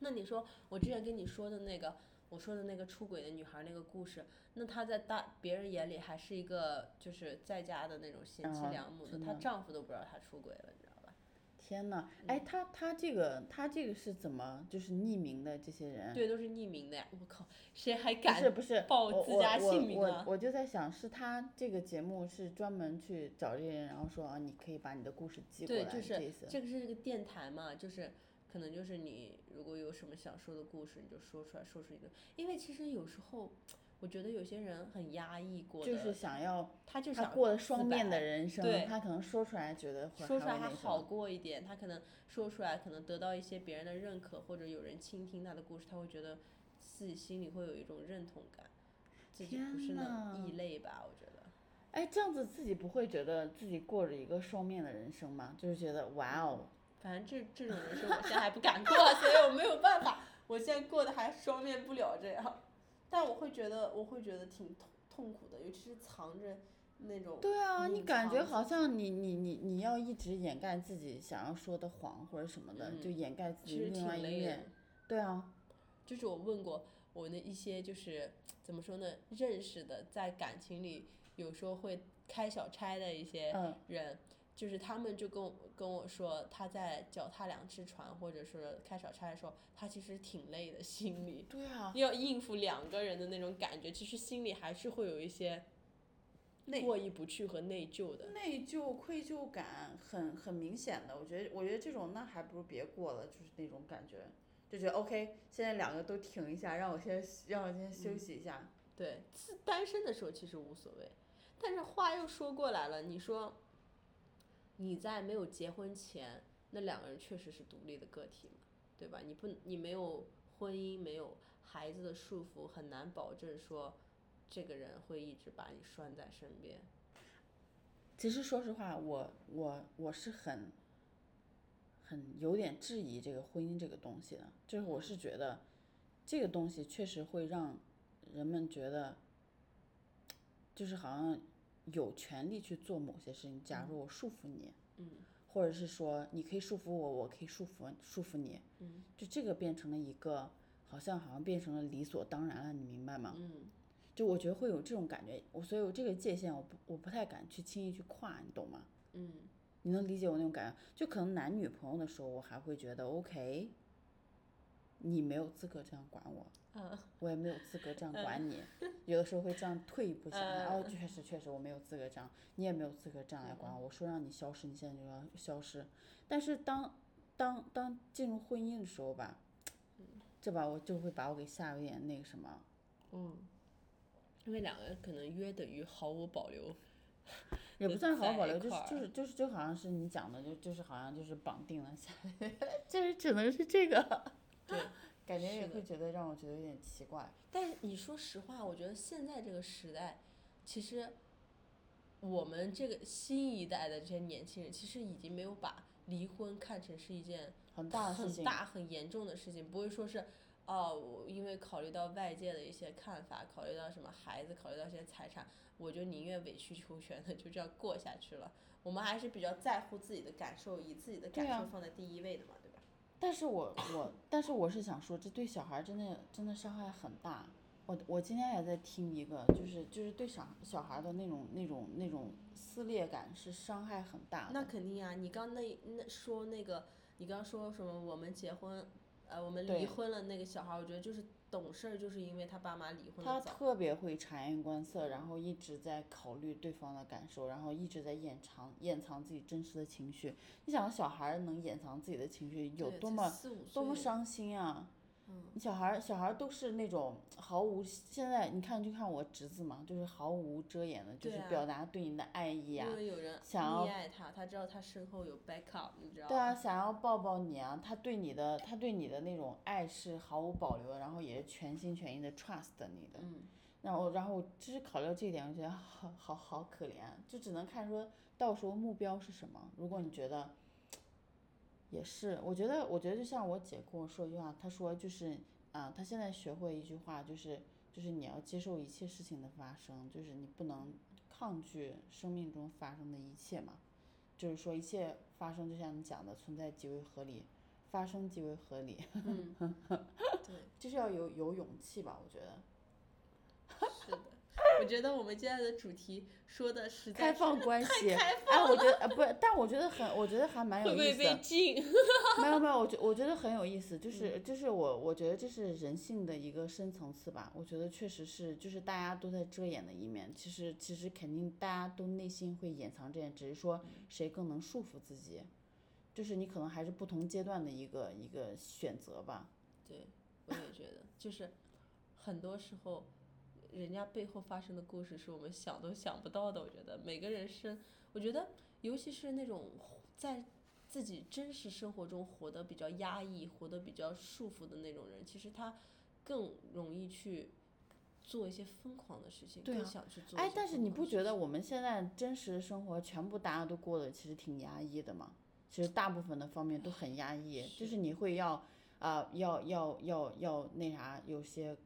Speaker 2: 那你说我之前跟你说的那个，我说的那个出轨的女孩那个故事，那她在大别人眼里还是一个就是在家的那种贤妻良母
Speaker 1: 的，
Speaker 2: 她丈夫都不知道她出轨了，你知道吧？
Speaker 1: 天呐，哎，她她这个她这个是怎么就是匿名的这些人？
Speaker 2: 对，都是匿名的呀！我靠，谁还敢
Speaker 1: 不是不是
Speaker 2: 报自家姓名
Speaker 1: 啊？我就在想，是她这个节目是专门去找这些人，然后说啊，你可以把你的故事寄过来，
Speaker 2: 对，就是
Speaker 1: 这
Speaker 2: 个是这个电台嘛，就是。可能就是你如果有什么想说的故事，你就说出来，说出一个。因为其实有时候，我觉得有些人很压抑过
Speaker 1: 的，就是想要，
Speaker 2: 他就想
Speaker 1: 过双面的人生，
Speaker 2: 对，
Speaker 1: 他可能说出来觉得
Speaker 2: 说出来
Speaker 1: 还
Speaker 2: 好过一点，他可能说出来可能得到一些别人的认可，或者有人倾听他的故事，他会觉得自己心里会有一种认同感，自己不是那异类吧？我觉得。
Speaker 1: 哎，这样子自己不会觉得自己过着一个双面的人生吗？就是觉得哇哦。
Speaker 2: 反正这这种人生我现在还不敢过，所以我没有办法我现在过得还双面不了这样，但我会觉得我会觉得挺痛痛苦的，尤其是藏着那种。
Speaker 1: 对啊，你感觉好像你你你你要一直掩盖自己想要说的谎或者什么的，就掩盖自己另外一面。对啊。
Speaker 2: 就是我问过我的一些就是怎么说呢，认识的在感情里有时候会开小差的一些人。就是他们就跟我跟我说，他在脚踏两只船，或者是开小差的时候，他其实挺累的，心里。
Speaker 1: 对啊。
Speaker 2: 要应付两个人的那种感觉，其实心里还是会有一些过意不去和内疚的。
Speaker 1: 内疚、愧疚感很很明显的，我觉得，我觉得这种那还不如别过了，就是那种感觉，就觉得 OK，现在两个都停一下，让我先让我先休息一下。
Speaker 2: 对，是单身的时候其实无所谓，但是话又说过来了，你说。你在没有结婚前，那两个人确实是独立的个体嘛，对吧？你不，你没有婚姻，没有孩子的束缚，很难保证说，这个人会一直把你拴在身边。
Speaker 1: 其实说实话，我我我是很，很有点质疑这个婚姻这个东西的，就是我是觉得，这个东西确实会让人们觉得，就是好像。有权利去做某些事情。假如我束缚你，
Speaker 2: 嗯，
Speaker 1: 或者是说你可以束缚我，我可以束缚束缚你，
Speaker 2: 嗯，
Speaker 1: 就这个变成了一个，好像好像变成了理所当然了，你明白吗？
Speaker 2: 嗯，
Speaker 1: 就我觉得会有这种感觉，我所以我这个界限我不我不太敢去轻易去跨，你懂吗？
Speaker 2: 嗯，
Speaker 1: 你能理解我那种感觉？就可能男女朋友的时候，我还会觉得 OK，你没有资格这样管我。我也没有资格这样管你，有的时候会这样退一步想，哦，确实确实我没有资格这样，你也没有资格这样来管我。我说让你消失，你现在就要消失。但是当当当进入婚姻的时候吧，这把我就会把我给吓有点那个什么。
Speaker 2: 嗯，因为两个人可能约等于毫无保留，
Speaker 1: 也不算毫无保留，就是就是就是就好像是你讲的，就就是好像就是绑定了下来，就是只能是这个。
Speaker 2: 对。
Speaker 1: 感觉也会觉得让我觉得有点奇怪，
Speaker 2: 但是你说实话，我觉得现在这个时代，其实我们这个新一代的这些年轻人，其实已经没有把离婚看成是一件
Speaker 1: 很大
Speaker 2: 很大很严重的事情，不会说是哦，因为考虑到外界的一些看法，考虑到什么孩子，考虑到一些财产，我就宁愿委曲求全的 就这样过下去了。我们还是比较在乎自己的感受，以自己的感受放在第一位的嘛。
Speaker 1: 但是我我，但是我是想说，这对小孩真的真的伤害很大。我我今天也在听一个，就是就是对小小孩的那种那种那种撕裂感是伤害很大的。
Speaker 2: 那肯定啊，你刚那那说那个，你刚说什么？我们结婚，呃，我们离婚了，那个小孩，我觉得就是。懂事儿就是因为他爸妈离婚
Speaker 1: 他特别会察言观色，然后一直在考虑对方的感受，然后一直在掩藏掩藏自己真实的情绪。你想，小孩能掩藏自己的情绪有多么多么伤心啊！你小孩小孩都是那种毫无现在你看就看我侄子嘛，就是毫无遮掩的，就是表达对你的爱意啊，想要
Speaker 2: 爱他，他知道他身后有 backup，你知道吗？
Speaker 1: 对啊，想要抱抱你啊，他对你的他对你的那种爱是毫无保留的，然后也是全心全意的 trust 你的。
Speaker 2: 嗯。
Speaker 1: 然后然后就是考虑到这一点，我觉得好好好可怜，就只能看说到时候目标是什么。如果你觉得。也是，我觉得，我觉得就像我姐跟我说一句话，她说就是，啊，她现在学会一句话，就是，就是你要接受一切事情的发生，就是你不能抗拒生命中发生的一切嘛，就是说一切发生就像你讲的，存在即为合理，发生即为合理，
Speaker 2: 嗯，对，
Speaker 1: 就是要有有勇气吧，我觉得。
Speaker 2: 是的。我觉得我们今天的主题说的实在
Speaker 1: 开放关系，
Speaker 2: 哎，
Speaker 1: 我觉得呃不，但我觉得很，我觉得还蛮有意思。
Speaker 2: 会被禁？
Speaker 1: 没有没有，我觉我觉得很有意思，就是就是我我觉得这是人性的一个深层次吧。我觉得确实是，就是大家都在遮掩的一面，其实其实肯定大家都内心会掩藏这样，只是说谁更能束缚自己，就是你可能还是不同阶段的一个一个选择吧。
Speaker 2: 对，我也觉得，就是很多时候。人家背后发生的故事是我们想都想不到的。我觉得每个人生，我觉得尤其是那种在自己真实生活中活得比较压抑、活得比较束缚的那种人，其实他更容易去做一些疯狂的事情，更想去做。
Speaker 1: 哎，但是你不觉得我们现在真实的生活全部大家都过得其实挺压抑的吗？其实大部分的方面都很压抑，就是你会要。啊，要要要要那啥，有些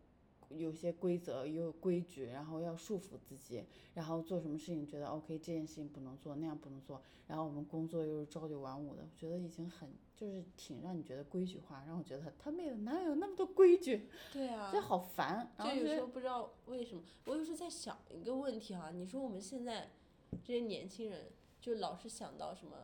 Speaker 1: 有些规则，有规矩，然后要束缚自己，然后做什么事情觉得 OK，这件事情不能做，那样不能做，然后我们工作又是朝九晚五的，我觉得已经很就是挺让你觉得规矩化，让我觉得他妹的哪有那么多规矩？
Speaker 2: 对啊，
Speaker 1: 这好烦。就
Speaker 2: 有时候不知道为什么，我有时候在想一个问题哈，你说我们现在这些年轻人就老是想到什么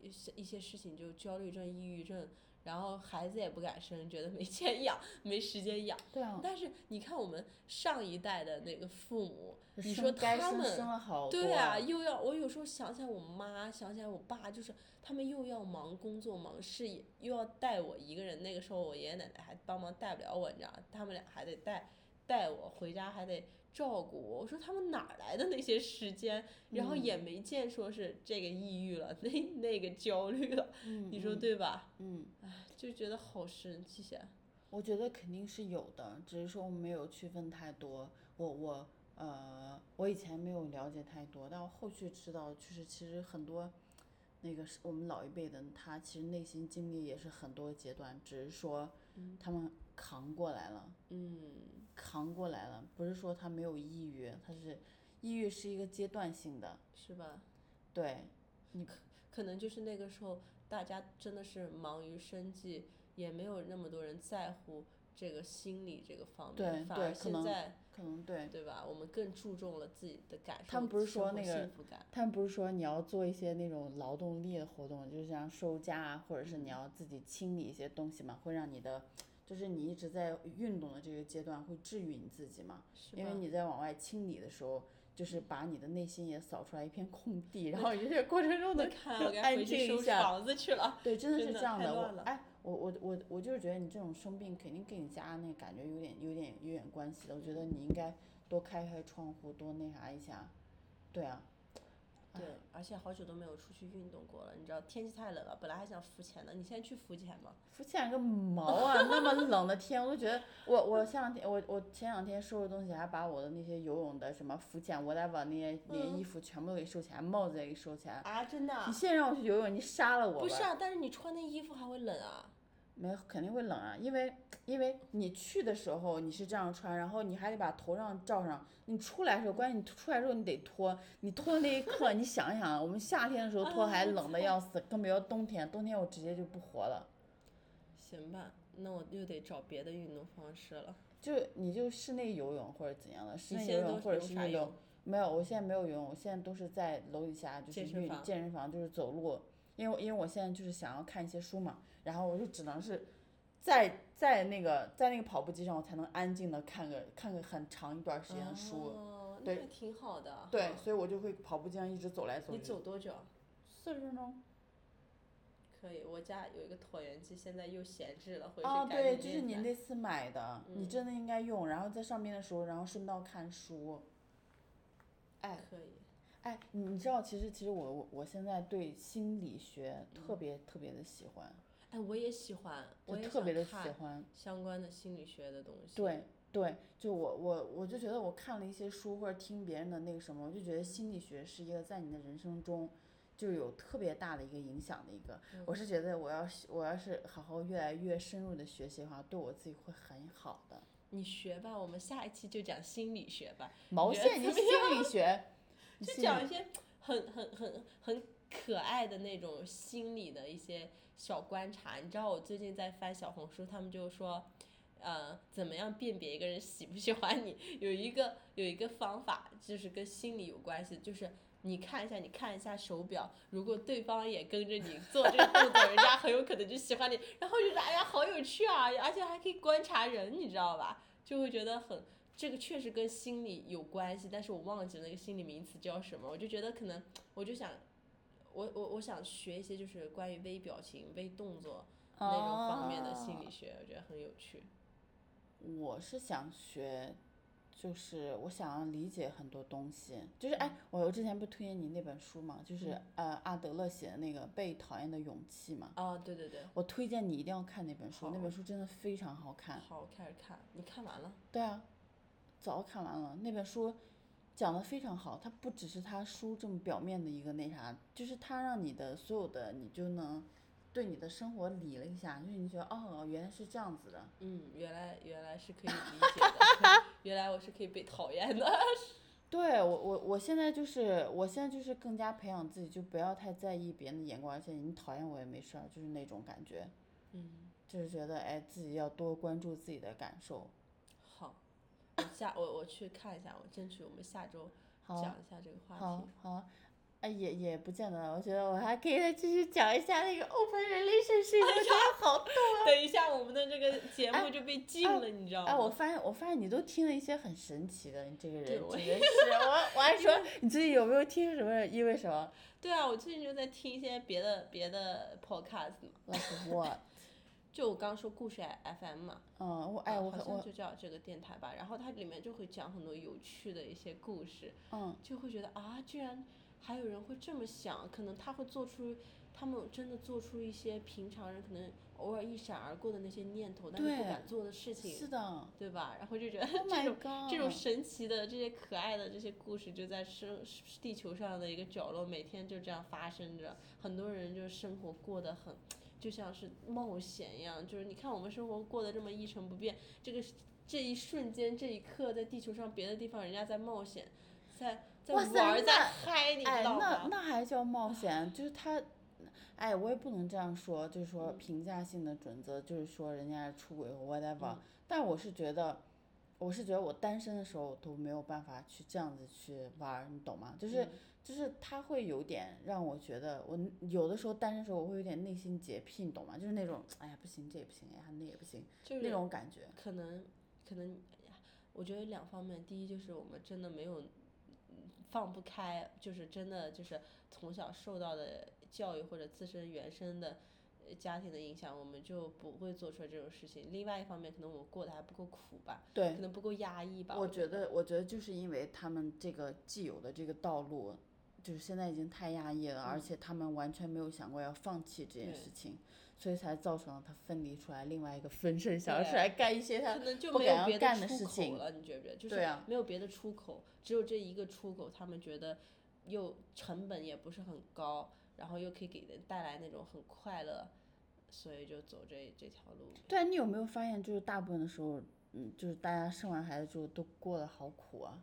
Speaker 2: 一些一些事情就焦虑症、抑郁症。然后孩子也不敢生，觉得没钱养，没时间养。
Speaker 1: 对啊。
Speaker 2: 但是你看我们上一代的那个父母，你说他们，对
Speaker 1: 啊，
Speaker 2: 又要我有时候想起来我妈，想起来我爸，就是他们又要忙工作、忙事业，又要带我一个人。那个时候我爷爷奶奶还帮忙带不了我，你知道，他们俩还得带带我回家，还得。照顾我，我说他们哪来的那些时间？然后也没见说是这个抑郁了，那那个焦虑了，你说对吧？
Speaker 1: 嗯，
Speaker 2: 唉，就觉得好神奇些。
Speaker 1: 我觉得肯定是有的，只是说我没有区分太多。我我呃，我以前没有了解太多，但我后续知道，就是其实很多那个是我们老一辈的，他其实内心经历也是很多阶段，只是说他们扛过来了。
Speaker 2: 嗯。
Speaker 1: 扛过来了，不是说他没有抑郁，他是抑郁是一个阶段性的，
Speaker 2: 是吧？
Speaker 1: 对，你
Speaker 2: 可可能就是那个时候大家真的是忙于生计，也没有那么多人在乎这个心理这个方面，反而现在
Speaker 1: 可能对
Speaker 2: 对吧？我们更注重了自己的感受，
Speaker 1: 他们不是说那个，他们不是说你要做一些那种劳动力的活动，就是像收家啊，或者是你要自己清理一些东西嘛，会让你的。就是你一直在运动的这个阶段，会治愈你自己嘛？因为你在往外清理的时候，就是把你的内心也扫出来一片空地，然后这些过程中的安静一下。
Speaker 2: 房子去了。
Speaker 1: 对，真的是这样
Speaker 2: 的。
Speaker 1: 我哎，我我我我就是觉得你这种生病肯定跟你家那感觉有点有点有点关系的。我觉得你应该多开开窗户，多那啥一下。对啊。
Speaker 2: 对，而且好久都没有出去运动过了，你知道天气太冷了，本来还想浮潜的，你现在去浮潜吗？
Speaker 1: 浮潜个毛啊！那么冷的天，我都觉得我我前两天我我前两天收拾东西，还把我的那些游泳的什么浮潜，我得把那些那些衣服全部都给收起来，帽子也给收起来。
Speaker 2: 啊，真的？
Speaker 1: 你现在让我去游泳，你杀了我吧！
Speaker 2: 不是啊，但是你穿那衣服还会冷啊。
Speaker 1: 没肯定会冷啊，因为因为你去的时候你是这样穿，然后你还得把头上罩上。你出来的时候，关键你出来时候你得脱，你脱的那一刻，你想一想，我们夏天的时候脱还冷的要死，更别说冬天，冬天我直接就不活了。
Speaker 2: 行吧，那我又得找别的运动方式了。
Speaker 1: 就你就室内游泳或者怎样的，室内游泳或者是那种没有，我现在没有游泳，我现在都是在楼底下就是运健身房就是走路，因为因为我现在就是想要看一些书嘛。然后我就只能是，在在那个在那个跑步机上，我才能安静的看个看个很长一段时间的书，对，
Speaker 2: 挺好的。
Speaker 1: 对，所以我就会跑步机上一直走来走去。
Speaker 2: 你走多久？
Speaker 1: 四十分钟。
Speaker 2: 可以，我家有一个椭圆机，现在又闲置了，回去
Speaker 1: 哦，对，就是你那次买的，你真的应该用。然后在上面的时候，然后顺道看书。哎。
Speaker 2: 可以。
Speaker 1: 哎，你知道，其实其实我我我现在对心理学特别特别的喜欢。
Speaker 2: 哎，我也喜欢，我也
Speaker 1: 特别的喜欢
Speaker 2: 相关的心理学的东西。
Speaker 1: 对对，就我我我就觉得我看了一些书或者听别人的那个什么，我就觉得心理学是一个在你的人生中就有特别大的一个影响的一个。我是觉得我要我要是好好越来越深入的学习的话，对我自己会很好的。
Speaker 2: 你学吧，我们下一期就讲心理学吧。
Speaker 1: 毛线，你心理学？
Speaker 2: 就讲一些很很很很可爱的那种心理的一些。小观察，你知道我最近在翻小红书，他们就说，呃，怎么样辨别一个人喜不喜欢你？有一个有一个方法，就是跟心理有关系，就是你看一下，你看一下手表，如果对方也跟着你做这个动作，人家很有可能就喜欢你。然后就是哎呀，好有趣啊，而且还可以观察人，你知道吧？就会觉得很，这个确实跟心理有关系，但是我忘记了那个心理名词叫什么，我就觉得可能，我就想。我我我想学一些就是关于微表情、微动作那种方面的心理学，我觉得很有趣。
Speaker 1: 我是想学，就是我想要理解很多东西，就是哎，我我之前不推荐你那本书嘛，就是呃阿德勒写的那个《被讨厌的勇气》嘛。
Speaker 2: 啊，对对对。
Speaker 1: 我推荐你一定要看那本书，那本书真的非常好看。
Speaker 2: 好，开始看，你看完了？
Speaker 1: 对啊，早看完了那本书。讲的非常好，它不只是他书这么表面的一个那啥，就是他让你的所有的你就能对你的生活理了一下，就是你觉得哦，原来是这样子的。
Speaker 2: 嗯，原来原来是可以理解的，原来我是可以被讨厌的。
Speaker 1: 对我我我现在就是我现在就是更加培养自己，就不要太在意别人的眼光，而且你讨厌我也没事儿，就是那种感觉。
Speaker 2: 嗯，
Speaker 1: 就是觉得哎，自己要多关注自己的感受。
Speaker 2: 下我我去看一下，我争取我们下周讲一下这个话题。
Speaker 1: 好，好。哎，也也不见得，我觉得我还可以再继续讲一下那个 open relationship，我觉得好逗啊。
Speaker 2: 等一下，我们的这个节目就被禁了，你知道吗？
Speaker 1: 哎，我发现，我发现你都听了一些很神奇的，你这个人真的是。我我还 说，你最近有没有听什么？因为什么？
Speaker 2: 对啊，我最近就在听一些别的别的 podcast。
Speaker 1: Like what？
Speaker 2: 就我刚刚说故事 FM 嘛。
Speaker 1: 嗯，我哎，我
Speaker 2: 好像就叫这个电台吧。然后它里面就会讲很多有趣的一些故事。
Speaker 1: 嗯。
Speaker 2: 就会觉得啊，居然。还有人会这么想，可能他会做出，他们真的做出一些平常人可能偶尔一闪而过的那些念头，但是不敢做的事情，
Speaker 1: 是的，
Speaker 2: 对吧？然后就觉得 这种这种神奇的、这些可爱的这些故事，就在生地球上的一个角落，每天就这样发生着。很多人就生活过得很，就像是冒险一样。就是你看我们生活过得这么一成不变，这个这一瞬间、这一刻，在地球上别的地方人家在冒险，在。
Speaker 1: 在玩在嗨，你知道吗
Speaker 2: 哎，
Speaker 1: 那那还叫冒险？就是他，哎，我也不能这样说，就是说评价性的准则，就是说人家出轨或 whatever。但我是觉得，我是觉得我单身的时候都没有办法去这样子去玩，你懂吗？就是就是他会有点让我觉得，我有的时候单身时候我会有点内心洁癖，你懂吗？就是那种，哎呀不行，这也不行，哎呀那也不行，就是那种感觉。
Speaker 2: 可能可能，我觉得两方面，第一就是我们真的没有。放不开，就是真的，就是从小受到的教育或者自身原生的家庭的影响，我们就不会做出来这种事情。另外一方面，可能我们过得还不够苦吧，
Speaker 1: 对，
Speaker 2: 可能不够压抑吧。
Speaker 1: 我
Speaker 2: 觉
Speaker 1: 得，我觉得就是因为他们这个既有的这个道路，就是现在已经太压抑了，而且他们完全没有想过要放弃这件事情。所以才造成了他分离出来，另外一个分身想要出来干一些他不敢要干
Speaker 2: 的
Speaker 1: 事情
Speaker 2: 了。你觉不觉得？就是没有别的出口，只有这一个出口。他们觉得又成本也不是很高，然后又可以给人带来那种很快乐，所以就走这这条路。
Speaker 1: 对，你有没有发现，就是大部分的时候，嗯，就是大家生完孩子之后都过得好苦啊。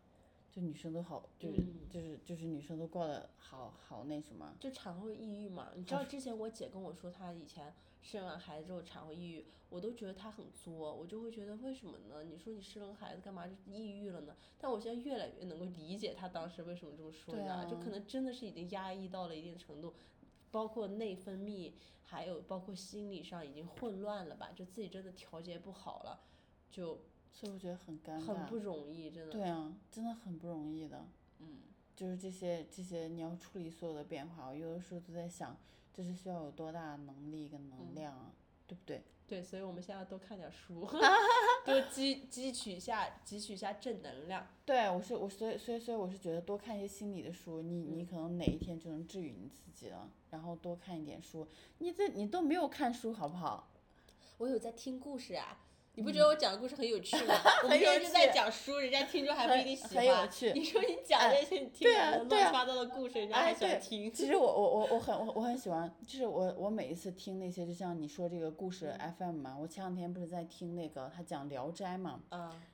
Speaker 1: 就女生都好，就是就是就是女生都过得好好那什么。
Speaker 2: 就产后抑郁嘛，你知道之前我姐跟我说她以前生完孩子之后产后抑郁，我都觉得她很作，我就会觉得为什么呢？你说你生了孩子干嘛就抑郁了呢？但我现在越来越能够理解她当时为什么这么说，你知道就可能真的是已经压抑到了一定程度，包括内分泌，还有包括心理上已经混乱了吧，就自己真的调节不好了，就。
Speaker 1: 所以我觉得很尴尬，
Speaker 2: 很不容易，真的。
Speaker 1: 对啊，真的很不容易的。
Speaker 2: 嗯。
Speaker 1: 就是这些这些，你要处理所有的变化，我有的时候都在想，这是需要有多大能力跟能量啊，对不对？
Speaker 2: 对，所以我们现在多看点书，多积汲取一下汲取一下正能量。
Speaker 1: 对，我是我所以所以所以我是觉得多看一些心理的书，你你可能哪一天就能治愈你自己了。然后多看一点书，你这你都没有看书好不好？
Speaker 2: 我有在听故事啊。你不觉得我讲的故事很有趣吗？我们天天就在讲书，人家听着还不一定喜欢。
Speaker 1: 很有趣。
Speaker 2: 你说你讲那些，你听乱七八糟的故事，人家还喜欢听。
Speaker 1: 其实我我我我很我我很喜欢，就是我我每一次听那些，就像你说这个故事 FM 嘛，我前两天不是在听那个他讲《聊斋》嘛，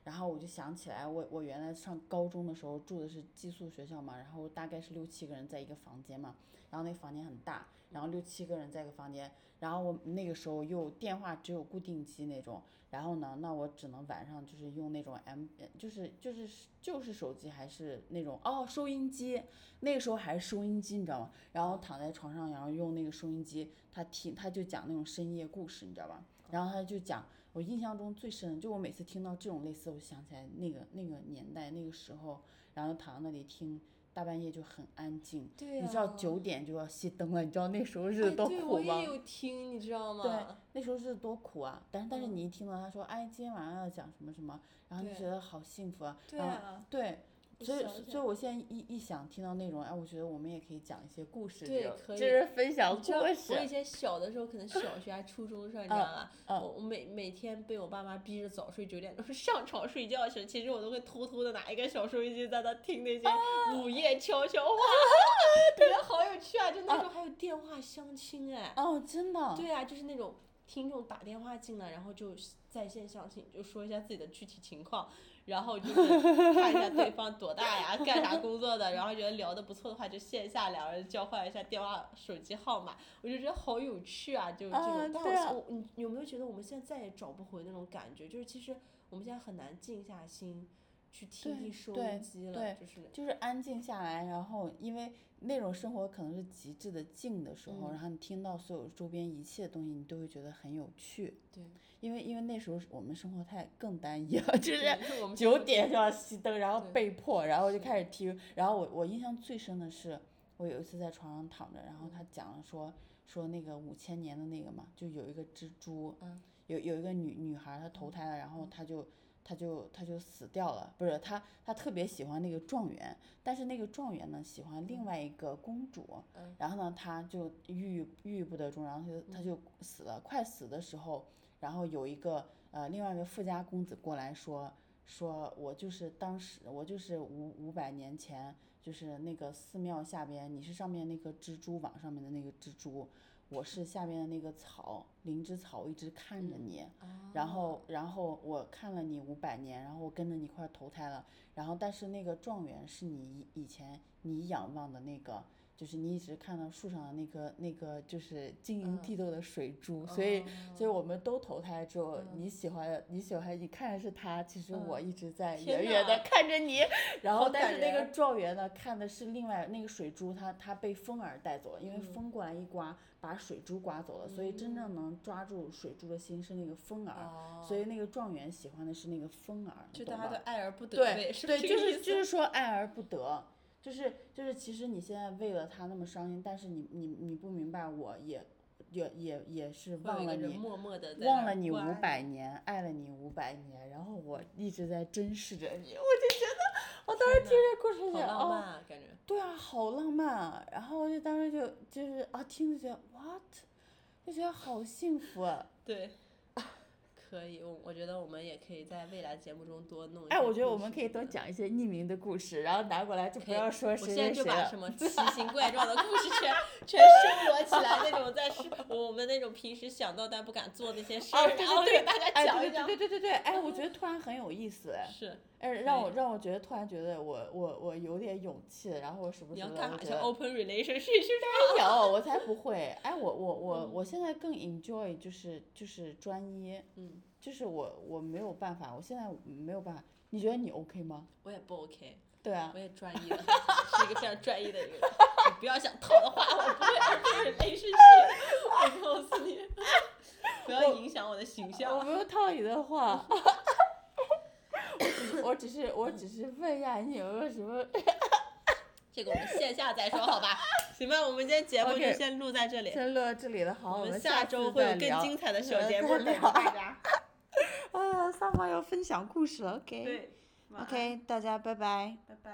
Speaker 1: 然后我就想起来，我我原来上高中的时候住的是寄宿学校嘛，然后大概是六七个人在一个房间嘛，然后那房间很大，然后六七个人在一个房间，然后我那个时候又电话只有固定机那种。然后呢，那我只能晚上就是用那种 M，就是就是就是手机还是那种哦收音机，那个时候还是收音机，你知道吗？然后躺在床上，然后用那个收音机，他听他就讲那种深夜故事，你知道吧？然后他就讲，我印象中最深，就我每次听到这种类似，我想起来那个那个年代那个时候，然后躺在那里听。大半夜就很安静，你知道九点就要熄灯了，你知道那时候日子多苦吗？我
Speaker 2: 也有听，你知道吗？
Speaker 1: 对，那时候日子多苦啊！但是但是你一听到他说，哎，今天晚上要讲什么什么，然后就觉得好幸福啊！
Speaker 2: 对
Speaker 1: 啊，对。所以，所以我现在一一想听到那种，哎，我觉得我们也可以讲一些故事，
Speaker 2: 对，可以，
Speaker 1: 就是分享故
Speaker 2: 事。我以前小的时候，可能小学还初中的时候，你知道吗？我我每每天被我爸妈逼着早睡九点钟上床睡觉去，其实我都会偷偷的拿一个小收音机在那听那些午夜悄悄话，觉得好有趣啊！就那时候还有电话相亲哎。
Speaker 1: 哦，真的。
Speaker 2: 对啊，就是那种听众打电话进来，然后就在线相亲，就说一下自己的具体情况，然后就是看一下对方多大呀，干啥工作的，然后觉得聊得不错的话，就线下两人交换一下电话、手机号码，我就觉得好有趣啊，就这种。但我你有没有觉得我们现在再也找不回那种感觉？就是其实我们现在很难静下心。去听听收音机了，就是
Speaker 1: 就是安静下来，然后因为那种生活可能是极致的静的时候，然后你听到所有周边一切的东西，你都会觉得很有趣。
Speaker 2: 对，
Speaker 1: 因为因为那时候我们生活太更单一了，就是九点就要熄灯，然后被迫，然后就开始听。然后我我印象最深的是，我有一次在床上躺着，然后他讲了说说那个五千年的那个嘛，就有一个蜘蛛，有有一个女女孩她投胎了，然后她就。他就他就死掉了，不是他他特别喜欢那个状元，但是那个状元呢喜欢另外一个公主，然后呢他就郁郁不得终，然后他就他就死了，快死的时候，然后有一个呃另外一个富家公子过来说说我就是当时我就是五五百年前就是那个寺庙下边你是上面那个蜘蛛网上面的那个蜘蛛。我是下面的那个草，灵芝草，一直看着你，然后，然后我看了你五百年，然后我跟着你一块投胎了，然后，但是那个状元是你以前你仰望的那个。就是你一直看到树上的那个那个就是晶莹剔透的水珠，所以所以我们都投胎之后，你喜欢你喜欢你看的是他，其实我一直在远远的看着你，然后但是那个状元呢看的是另外那个水珠，他他被风儿带走了，因为风过来一刮把水珠刮走了，所以真正能抓住水珠的心是那个风儿，所以那个状元喜欢的是那个风儿，
Speaker 2: 就大家都爱而不得，
Speaker 1: 对对，就是就是说爱而不得。就是就是，其实你现在为了他那么伤心，但是你你你不明白，我也也也也是忘了你，忘了你五百年，爱了你五百年，然后我一直在珍视着你，我就觉得，我当时听这故事
Speaker 2: 就哦，
Speaker 1: 对啊，好浪漫啊，然后我就当时就就是啊，听着觉得 what，就觉得好幸福啊，
Speaker 2: 对。可以，我我觉得我们也可以在未来节目中多弄。
Speaker 1: 哎，我觉得我们可以多讲一些匿名的故事，然后拿过来就不要说谁谁谁。
Speaker 2: 我现在就把什么 奇形怪状的故事全全收罗起来，那种在我们那种平时想到但不敢做那些事儿，然后给大家讲
Speaker 1: 一讲。对对对对对，哎，我觉得突然很有意思。
Speaker 2: 是。
Speaker 1: 哎，让我让我觉得突然觉得我我我有点勇气，然后我什么什么，我觉得。
Speaker 2: open relationship
Speaker 1: 没有，我才不会。哎，我我我我现在更 enjoy 就是就是专一，
Speaker 2: 嗯，
Speaker 1: 就是我我没有办法，我现在没有办法。你觉得你 OK 吗？
Speaker 2: 我也不 OK。
Speaker 1: 对啊。
Speaker 2: 我也专一的，是一个非常专一的一个人。你不要想套的话，我不会 open relationship。我告诉你，不要影响我的形象。
Speaker 1: 我没有套你的话。我只是我只是问一下你有没有什么，
Speaker 2: 这个我们线下再说好吧？行吧，我们今天节目就先录在这里，
Speaker 1: 先录到这里了。好，
Speaker 2: 我
Speaker 1: 们
Speaker 2: 下周会有更精彩的小节目等着大家。
Speaker 1: 啊，三毛要分享故事了，OK？
Speaker 2: 对
Speaker 1: ，OK，大家拜拜。